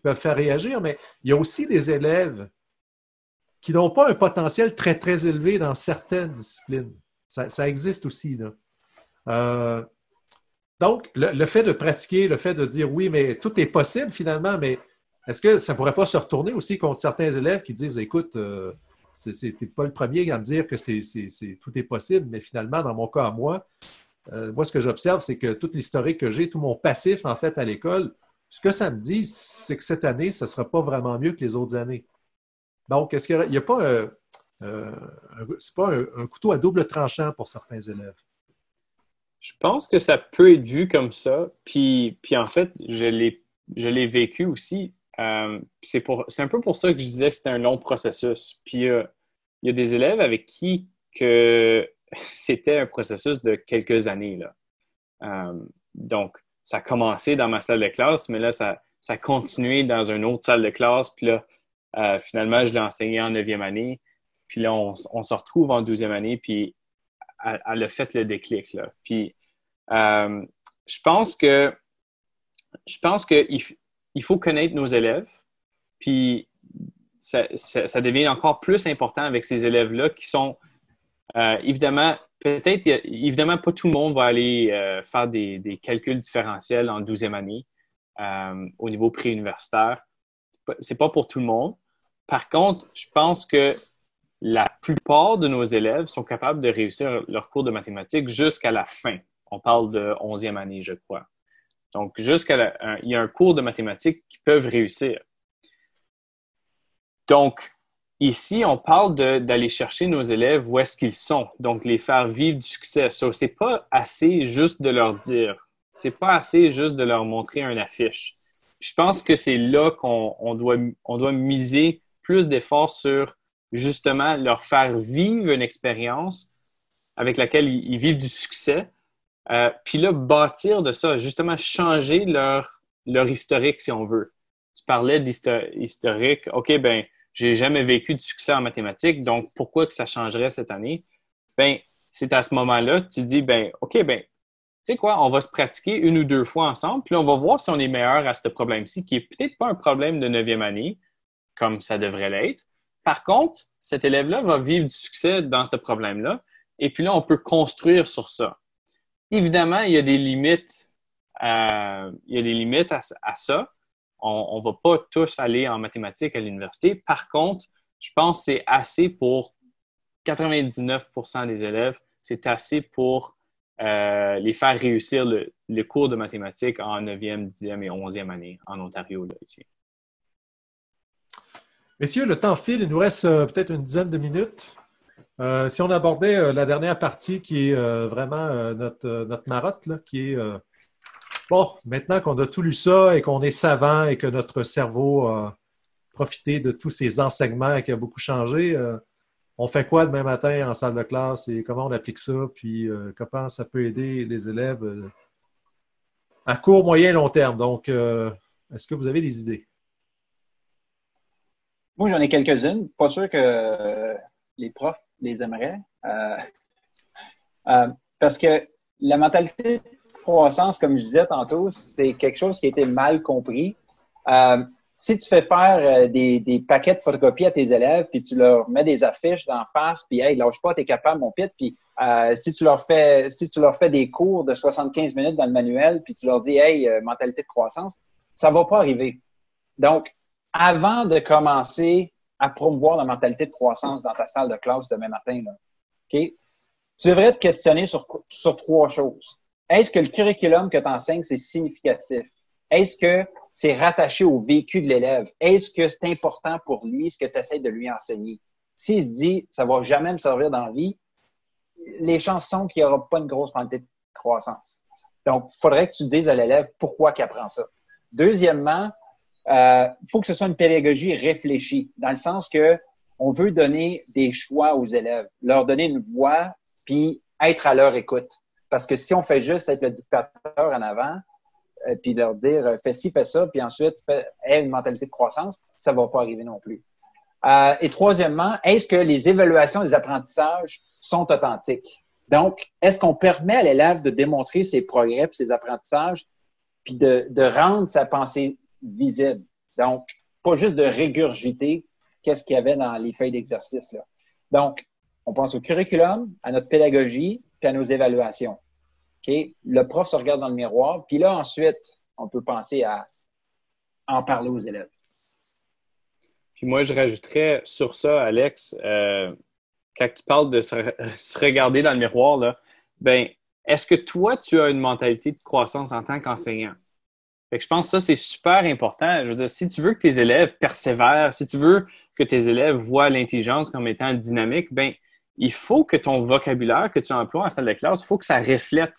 peuvent faire réagir, mais il y a aussi des élèves qui n'ont pas un potentiel très, très élevé dans certaines disciplines. Ça, existe aussi. Euh, donc, le, fait de pratiquer, le fait de dire oui, mais tout est possible finalement, mais est-ce que ça ne pourrait pas se retourner aussi contre certains élèves qui disent écoute, euh, n'est pas le premier à me dire que tout est possible, mais finalement, dans mon cas à moi, euh, moi, ce que j'observe, c'est que toute l'historique que j'ai, tout mon passif, en fait, à l'école, ce que ça me dit, c'est que cette année, ce ne sera pas vraiment mieux que les autres années. Donc, est-ce qu'il n'y a pas, euh, euh, c'est pas un, couteau à double tranchant pour certains élèves? Je pense que ça peut être vu comme ça. Puis, en fait, je l'ai, vécu aussi. Euh, c'est, un peu pour ça que je disais que c'était un long processus. Puis il y a des élèves avec qui que c'était un processus de quelques années. Donc, ça a commencé dans ma salle de classe, mais là, ça, ça a continué dans une autre salle de classe. Puis là, euh, finalement, je l'ai enseigné en neuvième année. Puis là, on, se retrouve en douzième année, puis elle, a fait le déclic. Là. Puis euh, je pense que je pense qu'il il faut connaître nos élèves, puis ça, devient encore plus important avec ces élèves-là qui sont euh, évidemment, peut-être, évidemment, pas tout le monde va aller faire des, calculs différentiels en douzième année au niveau préuniversitaire c'est pas pour tout le monde. Par contre, je pense que la plupart de nos élèves sont capables de réussir leur cours de mathématiques jusqu'à la fin. On parle de 11e année, je crois. Donc, jusqu'à il y a un cours de mathématiques qui peuvent réussir. Donc, ici, on parle d'aller chercher nos élèves où est-ce qu'ils sont. Donc, les faire vivre du succès. Ce n'est pas assez juste de leur dire. C'est pas assez juste de leur montrer une affiche je pense que c'est là qu'on doit, on doit miser plus d'efforts sur justement leur faire vivre une expérience avec laquelle ils, vivent du succès. Euh, puis là, bâtir de ça, justement changer leur, leur historique, si on veut. Tu parlais d'historique. OK, ben, j'ai jamais vécu de succès en mathématiques, donc pourquoi que ça changerait cette année? Ben, c'est à ce moment-là, tu dis, ben, OK, ben, tu sais quoi, on va se pratiquer une ou deux fois ensemble, puis on va voir si on est meilleur à ce problème-ci, qui est peut-être pas un problème de neuvième année, comme ça devrait l'être. Par contre, cet élève-là va vivre du succès dans ce problème-là, et puis là, on peut construire sur ça. Évidemment, il y a des limites, il y a des limites à, ça. On ne va pas tous aller en mathématiques à l'université. Par contre, je pense que c'est assez pour 99% des élèves, c'est assez pour euh, les faire réussir le, cours de mathématiques en 9e, 10e et 11e année en Ontario, là, ici. Messieurs, le temps file, il nous reste euh, peut-être une dizaine de minutes. Euh, si on abordait la dernière partie qui est vraiment notre, notre marotte, là, qui est bon, maintenant qu'on a tout lu ça et qu'on est savant et que notre cerveau a profité de tous ces enseignements et qui a beaucoup changé, on fait quoi demain matin en salle de classe et comment on applique ça, puis euh, comment ça peut aider les élèves euh, à court, moyen, long terme? Donc, euh, est-ce que vous avez des idées? Moi, j'en ai quelques-unes. Pas sûr que les profs les aimeraient. parce que la mentalité croissance, comme je disais tantôt, c'est quelque chose qui a été mal compris si tu fais faire euh, des, des, paquets de photocopies à tes élèves, puis tu leur mets des affiches d'en face, puis hey, lâche pas, t'es capable, mon pit, puis euh, si tu leur fais si tu leur fais des cours de 75 minutes dans le manuel, puis tu leur dis hey, euh, mentalité de croissance, ça va pas arriver. Donc, avant de commencer à promouvoir la mentalité de croissance dans ta salle de classe demain matin, là? Tu devrais te questionner sur, sur trois choses. Est-ce que le curriculum que tu enseignes, c'est significatif? Est-ce que c'est rattaché au vécu de l'élève? Est-ce que c'est important pour lui ce que tu essaies de lui enseigner? S'il se dit, ça va jamais me servir dans la vie, les chances sont qu'il n'y aura pas une grosse quantité de croissance. Donc, il faudrait que tu dises à l'élève pourquoi il apprend ça. Deuxièmement, il euh, faut que ce soit une pédagogie réfléchie, dans le sens que on veut donner des choix aux élèves, leur donner une voix, puis être à leur écoute. Parce que si on fait juste être le dictateur en avant, euh, puis leur dire euh, fais ci, fais ça, puis ensuite aie une mentalité de croissance, ça va pas arriver non plus. Euh, et troisièmement, est-ce que les évaluations des apprentissages sont authentiques? Donc, est-ce qu'on permet à l'élève de démontrer ses progrès et ses apprentissages, puis de, de rendre sa pensée visible? Donc, pas juste de régurgiter qu'est-ce qu'il y avait dans les feuilles d'exercice. Donc, on pense au curriculum, à notre pédagogie, puis à nos évaluations. Le prof se regarde dans le miroir, puis là, ensuite, on peut penser à en parler aux élèves. Puis moi, je rajouterais sur ça, Alex, euh, quand tu parles de se, regarder dans le miroir, là, ben, est-ce que toi, tu as une mentalité de croissance en tant qu'enseignant? je pense que ça, c'est super important. Je veux dire, si tu veux que tes élèves persévèrent, si tu veux que tes élèves voient l'intelligence comme étant dynamique, ben, il faut que ton vocabulaire que tu emploies en salle de classe, il faut que ça reflète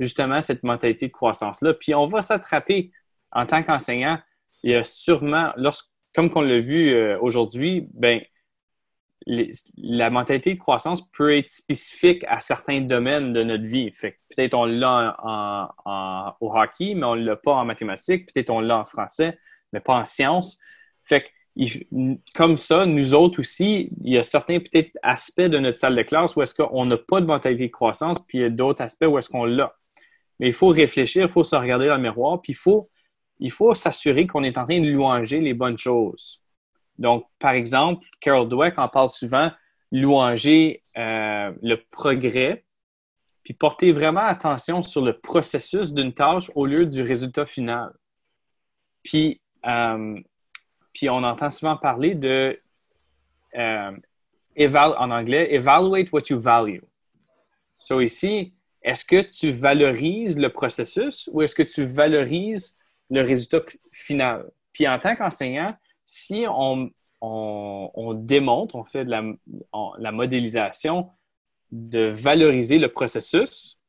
justement cette mentalité de croissance-là. Puis on va s'attraper en tant qu'enseignant. Il y a sûrement, comme qu'on l'a vu euh, aujourd'hui, ben, la mentalité de croissance peut être spécifique à certains domaines de notre vie. Fait peut-être on l'a au hockey, mais on ne l'a pas en mathématiques. Peut-être on l'a en français, mais pas en sciences. Fait que comme ça, nous autres aussi, il y a certains peut-être aspects de notre salle de classe où est-ce qu'on n'a pas de mentalité de croissance, puis il y a d'autres aspects où est-ce qu'on l'a. Mais il faut réfléchir, il faut se regarder dans le miroir, puis il faut, il faut s'assurer qu'on est en train de louanger les bonnes choses. Donc, par exemple, Carol Dweck en parle souvent, louanger euh, le progrès, puis porter vraiment attention sur le processus d'une tâche au lieu du résultat final. Puis, euh, puis on entend souvent parler de, euh, en anglais, evaluate what you value. So ici, est-ce que tu valorises le processus ou est-ce que tu valorises le résultat final? Puis en tant qu'enseignant, si on, on, démontre, on fait de la, la, modélisation de valoriser le processus,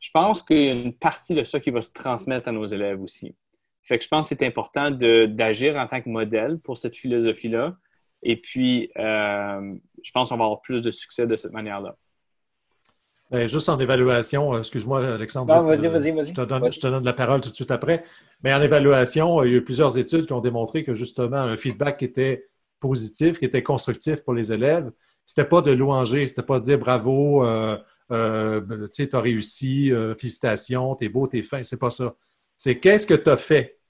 je pense qu'il y a une partie de ça qui va se transmettre à nos élèves aussi. Fait que je pense que c'est important d'agir en tant que modèle pour cette philosophie-là. Et puis, euh, je pense qu'on va avoir plus de succès de cette manière-là. Ben, juste en évaluation, euh, excuse-moi, Alexandre. vas-y, vas-y, vas-y. Je, te donne, la parole tout de suite après. Mais en évaluation, il y a eu plusieurs études qui ont démontré que justement, un feedback qui était positif, qui était constructif pour les élèves, c'était pas de louanger, c'était pas de dire bravo, euh, tu as réussi, félicitations, t'es beau, t'es fin, c'est pas ça c'est qu'est-ce que tu as fait?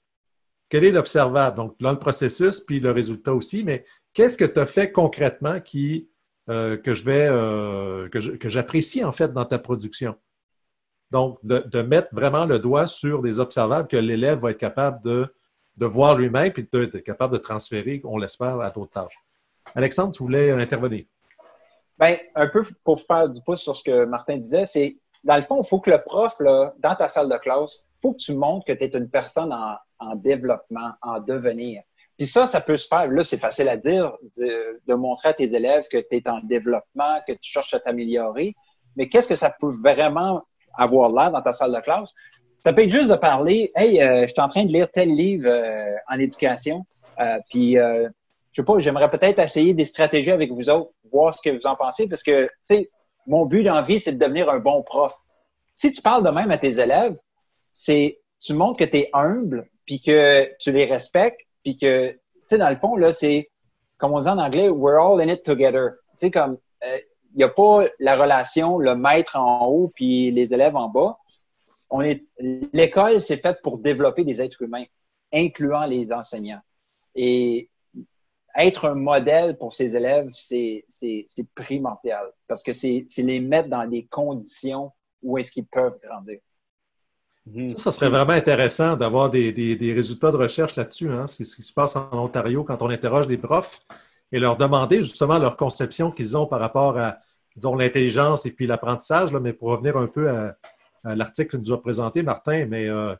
Quel est l'observable? Donc, là, le processus, puis le résultat aussi, mais qu'est-ce que tu as fait concrètement qui, euh, que je vais, euh, que j'apprécie en fait dans ta production? Donc, de, mettre vraiment le doigt sur des observables que l'élève va être capable de, de voir lui-même puis d'être capable de transférer, on l'espère, à d'autres tâches. Alexandre, tu voulais intervenir? Bien, un peu pour faire du pouce sur ce que Martin disait, c'est dans le fond, il faut que le prof, là, dans ta salle de classe, faut que tu montres que tu es une personne en, en, développement, en devenir. Puis ça, ça peut se faire. Là, c'est facile à dire, de, montrer à tes élèves que tu es en développement, que tu cherches à t'améliorer. Mais qu'est-ce que ça peut vraiment avoir l'air dans ta salle de classe? Ça peut être juste de parler, hey, euh, je suis en train de lire tel livre euh, en éducation, euh, puis je sais pas, j'aimerais peut-être essayer des stratégies avec vous autres, voir ce que vous en pensez, parce que, tu sais, mon but dans vie, c'est de devenir un bon prof. Si tu parles de même à tes élèves, c'est tu montres que tu es humble, puis que tu les respectes, puis que, tu sais, dans le fond, là, c'est, comme on dit en anglais, we're all in it together. Tu sais, comme, il euh, n'y a pas la relation, le maître en haut, puis les élèves en bas. On est, l'école, c'est faite pour développer des êtres humains, incluant les enseignants. Et être un modèle pour ses élèves, c'est, c'est, c'est primordial parce que c'est, c'est les mettre dans des conditions où est-ce qu'ils peuvent grandir. Mhm. Ça, ça serait vraiment intéressant d'avoir des, des, résultats de recherche là-dessus. Hein? C'est ce qui se passe en Ontario quand on interroge des profs et leur demander justement leur conception qu'ils ont par rapport à, l'intelligence et puis l'apprentissage. Mais pour revenir un peu à, l'article que nous a présenté, Martin, mais euh,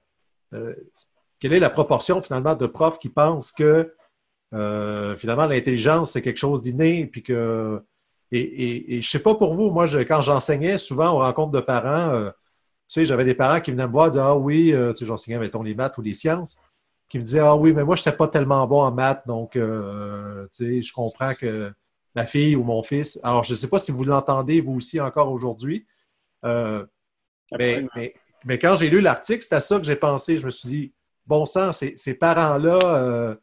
euh, quelle est la proportion finalement de profs qui pensent que euh, finalement l'intelligence c'est quelque chose d'inné puis que et, et, et, je sais pas pour vous, moi quand j'enseignais souvent aux rencontres de parents, sais, j'avais des parents qui venaient me voir et disaient Ah oui, euh, tu sais, j'enseignais, mettons, les maths ou les sciences, qui me disaient Ah oui, mais moi, je n'étais pas tellement bon en maths, donc, euh, tu sais, je comprends que ma fille ou mon fils. Alors, je ne sais pas si vous l'entendez, vous aussi, encore aujourd'hui. Euh, mais, mais, quand j'ai lu l'article, c'est à ça que j'ai pensé. Je me suis dit, bon sang, ces, ces parents-là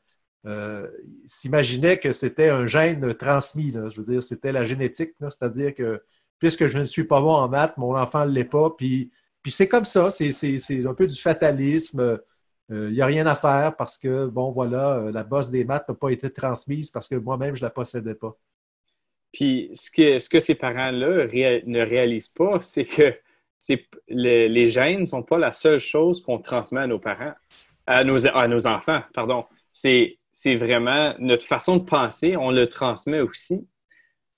euh, s'imaginaient que c'était un gène transmis. Je veux dire, c'était la génétique. C'est-à-dire que puisque je ne suis pas bon en maths, mon enfant ne l'est pas. Puis, puis c'est comme ça. C'est un peu du fatalisme. Il n'y a rien à faire parce que, bon, voilà, la bosse des maths n'a pas été transmise parce que moi-même, je ne la possédais pas. Puis ce que, ce que ces parents-là ne réalisent pas, c'est que les gènes ne sont pas la seule chose qu'on transmet à nos parents, à nos, à nos enfants, pardon. C'est, vraiment notre façon de penser, on le transmet aussi.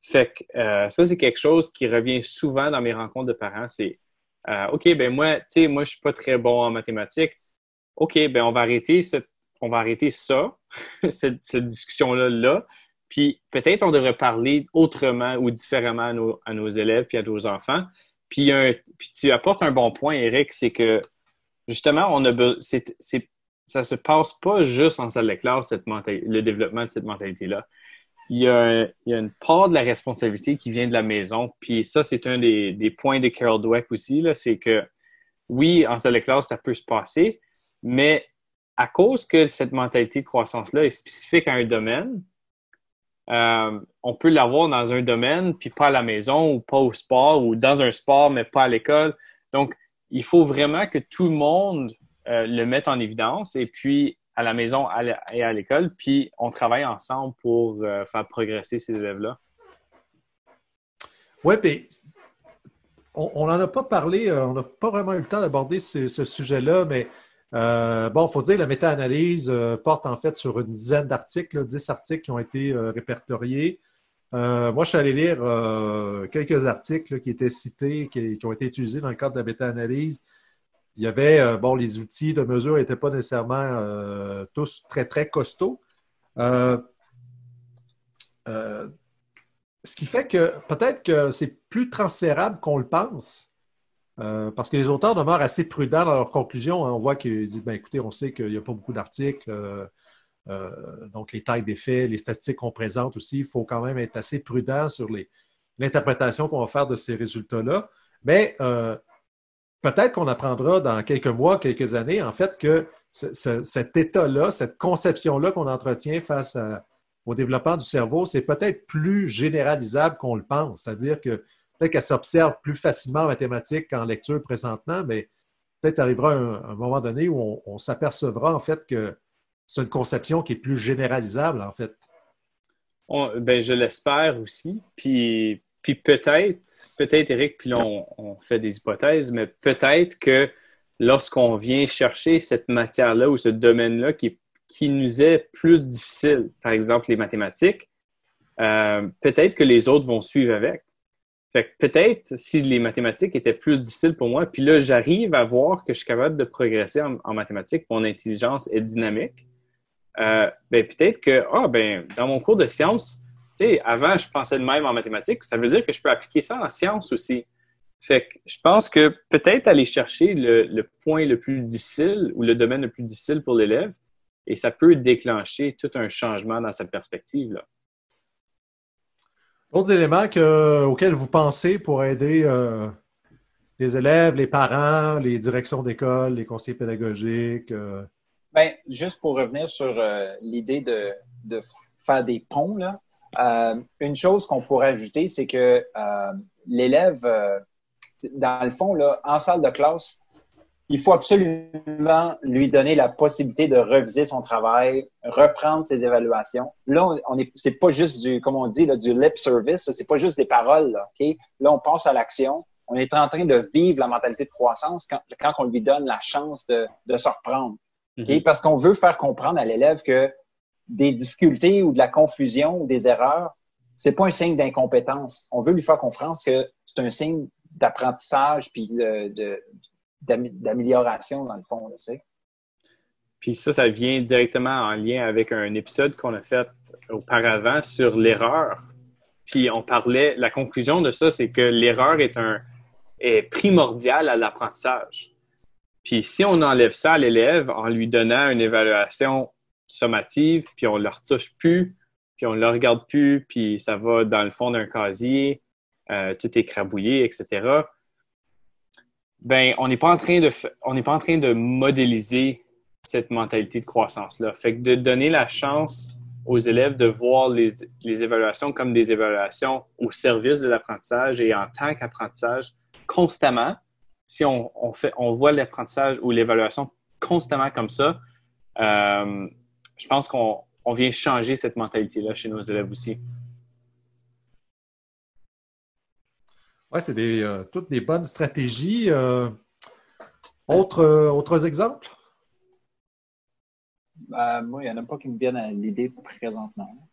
Fait que euh, ça, c'est quelque chose qui revient souvent dans mes rencontres de parents. C'est euh, OK, ben moi, tu sais, moi, je suis pas très bon en mathématiques. OK, ben on va arrêter on va arrêter ça, cette, discussion-là là, puis peut-être on devrait parler autrement ou différemment à nos, élèves puis à nos enfants. Puis, tu apportes un bon point, Eric, c'est que justement, on a c'est, ça se passe pas juste en salle de classe, le développement de cette mentalité-là. Il y, a une part de la responsabilité qui vient de la maison. Puis ça, c'est un des, points de Carol Dweck aussi, c'est que oui, en salle de classe, ça peut se passer, mais à cause que cette mentalité de croissance-là est spécifique à un domaine, euh, on peut l'avoir dans un domaine, puis pas à la maison, ou pas au sport, ou dans un sport, mais pas à l'école. Donc, il faut vraiment que tout le monde euh, le mette en évidence, et puis à la maison et à l'école, puis on travaille ensemble pour euh, faire progresser ces élèves-là. Oui, puis on n'en a pas parlé, on n'a pas vraiment eu le temps d'aborder ce sujet-là, mais euh, bon, il faut dire que la méta-analyse euh, porte en fait sur une dizaine d'articles, dix articles qui ont été euh, répertoriés. moi, je suis allé lire quelques articles qui étaient cités, qui, ont été utilisés dans le cadre de la méta-analyse. Il y avait, bon, les outils de mesure n'étaient pas nécessairement tous très, très costauds. ce qui fait que peut-être que c'est plus transférable qu'on le pense. Euh, parce que les auteurs demeurent assez prudents dans leurs conclusions. Hein. On voit qu'ils disent ben, écoutez, on sait qu'il n'y a pas beaucoup d'articles, euh, euh, donc les tailles des faits, les statistiques qu'on présente aussi, il faut quand même être assez prudent sur l'interprétation qu'on va faire de ces résultats-là. Mais peut-être qu'on apprendra dans quelques mois, quelques années, en fait, que cet état-là, cette conception-là qu'on entretient face au développement du cerveau, c'est peut-être plus généralisable qu'on le pense. C'est-à-dire que peut-être qu'elle s'observe plus facilement en mathématiques qu'en lecture présentement, mais peut-être arrivera un, moment donné où on, s'apercevra en fait que c'est une conception qui est plus généralisable en fait. ben, je l'espère aussi. Puis, puis peut-être, peut-être, Eric, puis là, on, fait des hypothèses, mais peut-être que lorsqu'on vient chercher cette matière-là ou ce domaine-là qui, nous est plus difficile, par exemple les mathématiques, euh, peut-être que les autres vont suivre avec. Fait que peut-être si les mathématiques étaient plus difficiles pour moi, puis là, j'arrive à voir que je suis capable de progresser en, mathématiques, mon intelligence est dynamique, euh, ben peut-être que, ah, ben, dans mon cours de sciences, sais, avant, je pensais de même en mathématiques, ça veut dire que je peux appliquer ça en sciences aussi. Fait que je pense que peut-être aller chercher le, le, point le plus difficile ou le domaine le plus difficile pour l'élève, et ça peut déclencher tout un changement dans sa perspective. Là. D'autres éléments auxquels vous pensez pour aider euh, les élèves, les parents, les directions d'école, les conseillers pédagogiques? Euh? Ben, juste pour revenir sur euh, l'idée de, de, faire des ponts, là, une chose qu'on pourrait ajouter, c'est que l'élève, dans le fond, là, en salle de classe, il faut absolument lui donner la possibilité de reviser son travail, reprendre ses évaluations. Là, on est, c'est pas juste du, comme on dit, là, du lip service, c'est pas juste des paroles, là, OK? Là, on passe à l'action. On est en train de vivre la mentalité de croissance quand, quand on lui donne la chance de, de se reprendre. Mm-hmm. Parce qu'on veut faire comprendre à l'élève que des difficultés ou de la confusion ou des erreurs, c'est pas un signe d'incompétence. On veut lui faire comprendre que c'est un signe d'apprentissage puis d'amélioration, dans le fond, tu sais. Puis ça, ça vient directement en lien avec un épisode qu'on a fait auparavant sur l'erreur. Puis on parlait, la conclusion de ça, c'est que l'erreur est un est primordiale à l'apprentissage. Puis si on enlève ça à l'élève en lui donnant une évaluation sommative, puis on ne le retouche plus, puis on ne le regarde plus, puis ça va dans le fond d'un casier, euh, tout est crabouillé, etc ben, on n'est pas en train de, on n'est pas en train de modéliser cette mentalité de croissance-là. Fait que de donner la chance aux élèves de voir les, les évaluations comme des évaluations au service de l'apprentissage et en tant qu'apprentissage constamment, si on, on, fait, on voit l'apprentissage ou l'évaluation constamment comme ça, euh, je pense qu'on on vient changer cette mentalité-là chez nos élèves aussi. Oui, c'est euh, toutes des bonnes stratégies. Euh, autres, euh, autres exemples? Ben, moi, il n'y en a pas qui me viennent à l'idée présentement.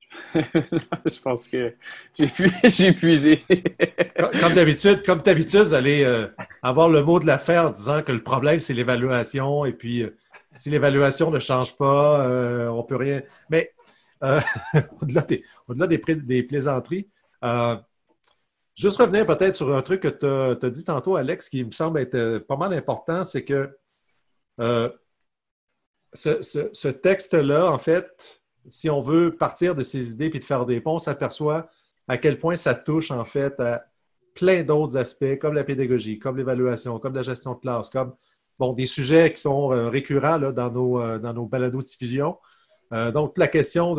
je pense que j'ai épuisé. comme d'habitude, comme d'habitude, vous allez avoir le mot de la fin en disant que le problème, c'est l'évaluation. Et puis, si l'évaluation ne change pas, on ne peut rien. Mais au-delà des, des, plaisanteries, Juste revenir peut-être sur un truc que tu as, dit tantôt, Alex, qui me semble être euh, pas mal important, c'est que euh, ce, texte-là, en fait, si on veut partir de ses idées puis de faire des ponts, on s'aperçoit à quel point ça touche, en fait, à plein d'autres aspects, comme la pédagogie, comme l'évaluation, comme la gestion de classe, comme bon, des sujets qui sont euh, récurrents dans, nos, dans nos balados-diffusions. donc, la question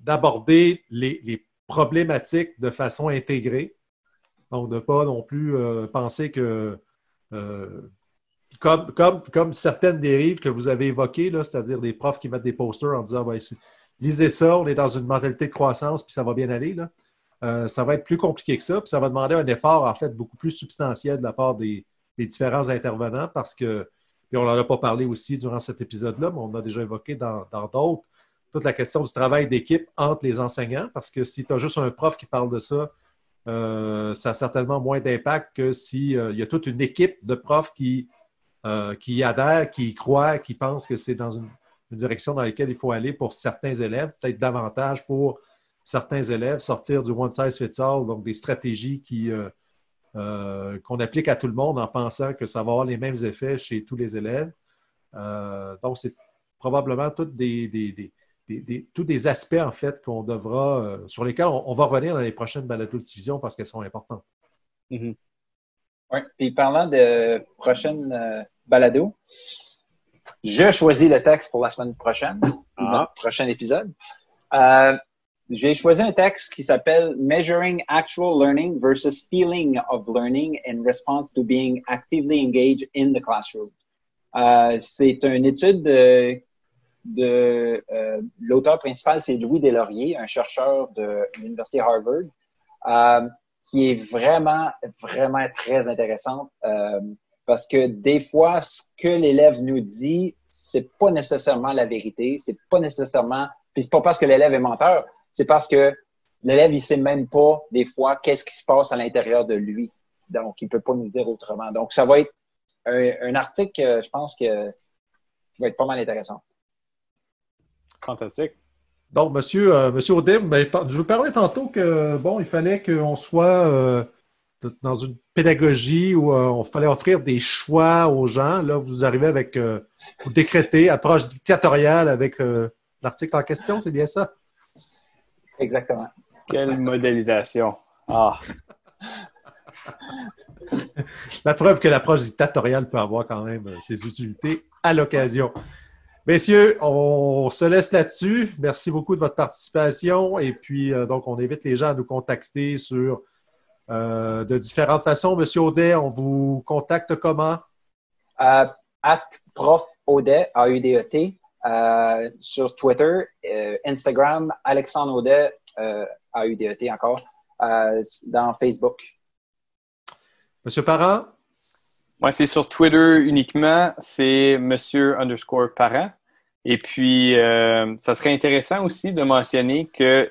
d'aborder les, les problématique de façon intégrée. Donc, de ne pas non plus euh, penser que, euh, comme, certaines dérives que vous avez évoquées, c'est-à-dire des profs qui mettent des posters en disant lisez ça, on est dans une mentalité de croissance, puis ça va bien aller. Euh, ça va être plus compliqué que ça, puis ça va demander un effort, en fait, beaucoup plus substantiel de la part des, différents intervenants parce que, puis on n'en a pas parlé aussi durant cet épisode-là, mais on a déjà évoqué dans d'autres toute la question du travail d'équipe entre les enseignants, parce que si tu as juste un prof qui parle de ça, euh, ça a certainement moins d'impact que s'il euh, y a toute une équipe de profs qui, euh, qui adhèrent, qui croient, qui pensent que c'est dans une, direction dans laquelle il faut aller pour certains élèves, peut-être davantage pour certains élèves, sortir du one size fits all, donc des stratégies qui, qu'on applique à tout le monde en pensant que ça va avoir les mêmes effets chez tous les élèves. donc, c'est probablement toutes des tous des aspects, en fait, qu'on devra, euh, sur lesquels on, va revenir dans les prochaines balados de division parce qu'elles sont importantes. Mm-hmm. Oui, puis parlant de prochaines euh, balados, je choisis le texte pour la semaine prochaine, ah. le prochain épisode. Euh, j'ai choisi un texte qui s'appelle Measuring Actual Learning versus Feeling of Learning in Response to Being Actively Engaged in the Classroom. c'est une étude de euh, l'auteur principal, c'est Louis Deslauriers, un chercheur de l'université Harvard, euh, qui est vraiment, vraiment très intéressante euh, parce que des fois, ce que l'élève nous dit, c'est pas nécessairement la vérité, c'est pas nécessairement, puis c'est pas parce que l'élève est menteur, c'est parce que l'élève il sait même pas des fois qu'est-ce qui se passe à l'intérieur de lui, donc il peut pas nous dire autrement. Donc ça va être un, un article, je pense que qui va être pas mal intéressant. Fantastique. Donc, monsieur, euh, monsieur Audet, je vous parlais tantôt que bon, il fallait qu'on soit euh, dans une pédagogie où euh, on fallait offrir des choix aux gens. Là, vous arrivez avec vous décrétez approche dictatoriale avec l'article en question, c'est bien ça? Exactement. Quelle modélisation. Ah. La preuve que l'approche dictatoriale peut avoir quand même ses utilités à l'occasion. Messieurs, on se laisse là-dessus. Merci beaucoup de votre participation. Et puis, euh, donc, on invite les gens à nous contacter sur euh, de différentes façons. Monsieur Audet, on vous contacte comment? Euh, at prof Audet, A-U-D-E-T, sur Twitter, Instagram, Alexandre Audet, A-U-D-E-T encore, dans Facebook. Monsieur Parent? Moi, c'est sur Twitter uniquement, c'est monsieur underscore parent. Et puis, euh, ça serait intéressant aussi de mentionner que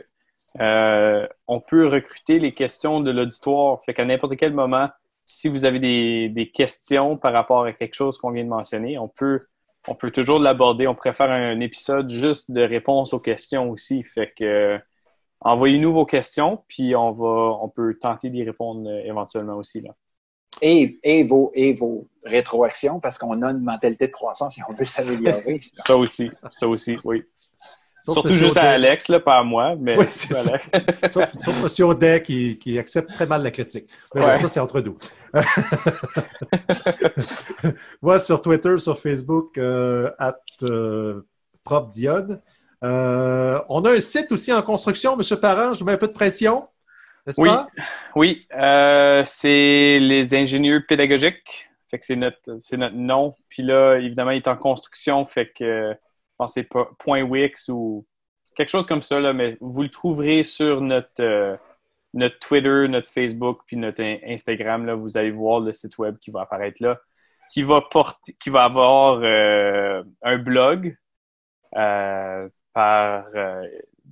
euh, on peut recruter les questions de l'auditoire. Fait qu'à n'importe quel moment, si vous avez des, des, questions par rapport à quelque chose qu'on vient de mentionner, on peut, on peut toujours l'aborder. On pourrait faire un épisode juste de réponse aux questions aussi. Fait que envoyez-nous vos questions, puis on va, on peut tenter d'y répondre euh, éventuellement aussi là et, et, vos, et vos rétroactions parce qu'on a une mentalité de croissance et on veut s'améliorer. ça aussi, ça aussi, oui. Surtout juste à Alex, là, pas à moi. Mais oui, c'est ça. sauf, sauf M. Audet qui, qui, accepte très mal la critique. Mais ça, c'est entre nous. Moi, sur Twitter, sur Facebook, euh, at euh, PropDiode. Euh, on a un site aussi en construction, M. Parent. Je vous mets un peu de pression. Oui, oui. Euh, c'est les ingénieurs pédagogiques. Fait que c'est notre, c'est notre nom. Puis là, évidemment, il est en construction. Fait que c'est point Wix ou quelque chose comme ça, là, mais vous le trouverez sur notre, euh, notre Twitter, notre Facebook, puis notre Instagram. Là, vous allez voir le site web qui va apparaître là, qui va porter, qui va avoir euh, un blog euh, par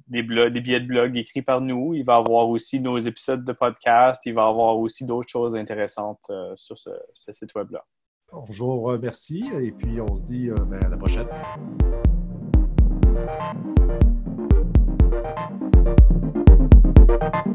des billets de blog écrits par nous. Il va avoir aussi nos épisodes de podcast. Il va avoir aussi d'autres choses intéressantes sur ce, site web-là. Bonjour, merci. Et puis, on se dit ben, à la prochaine. Thank you.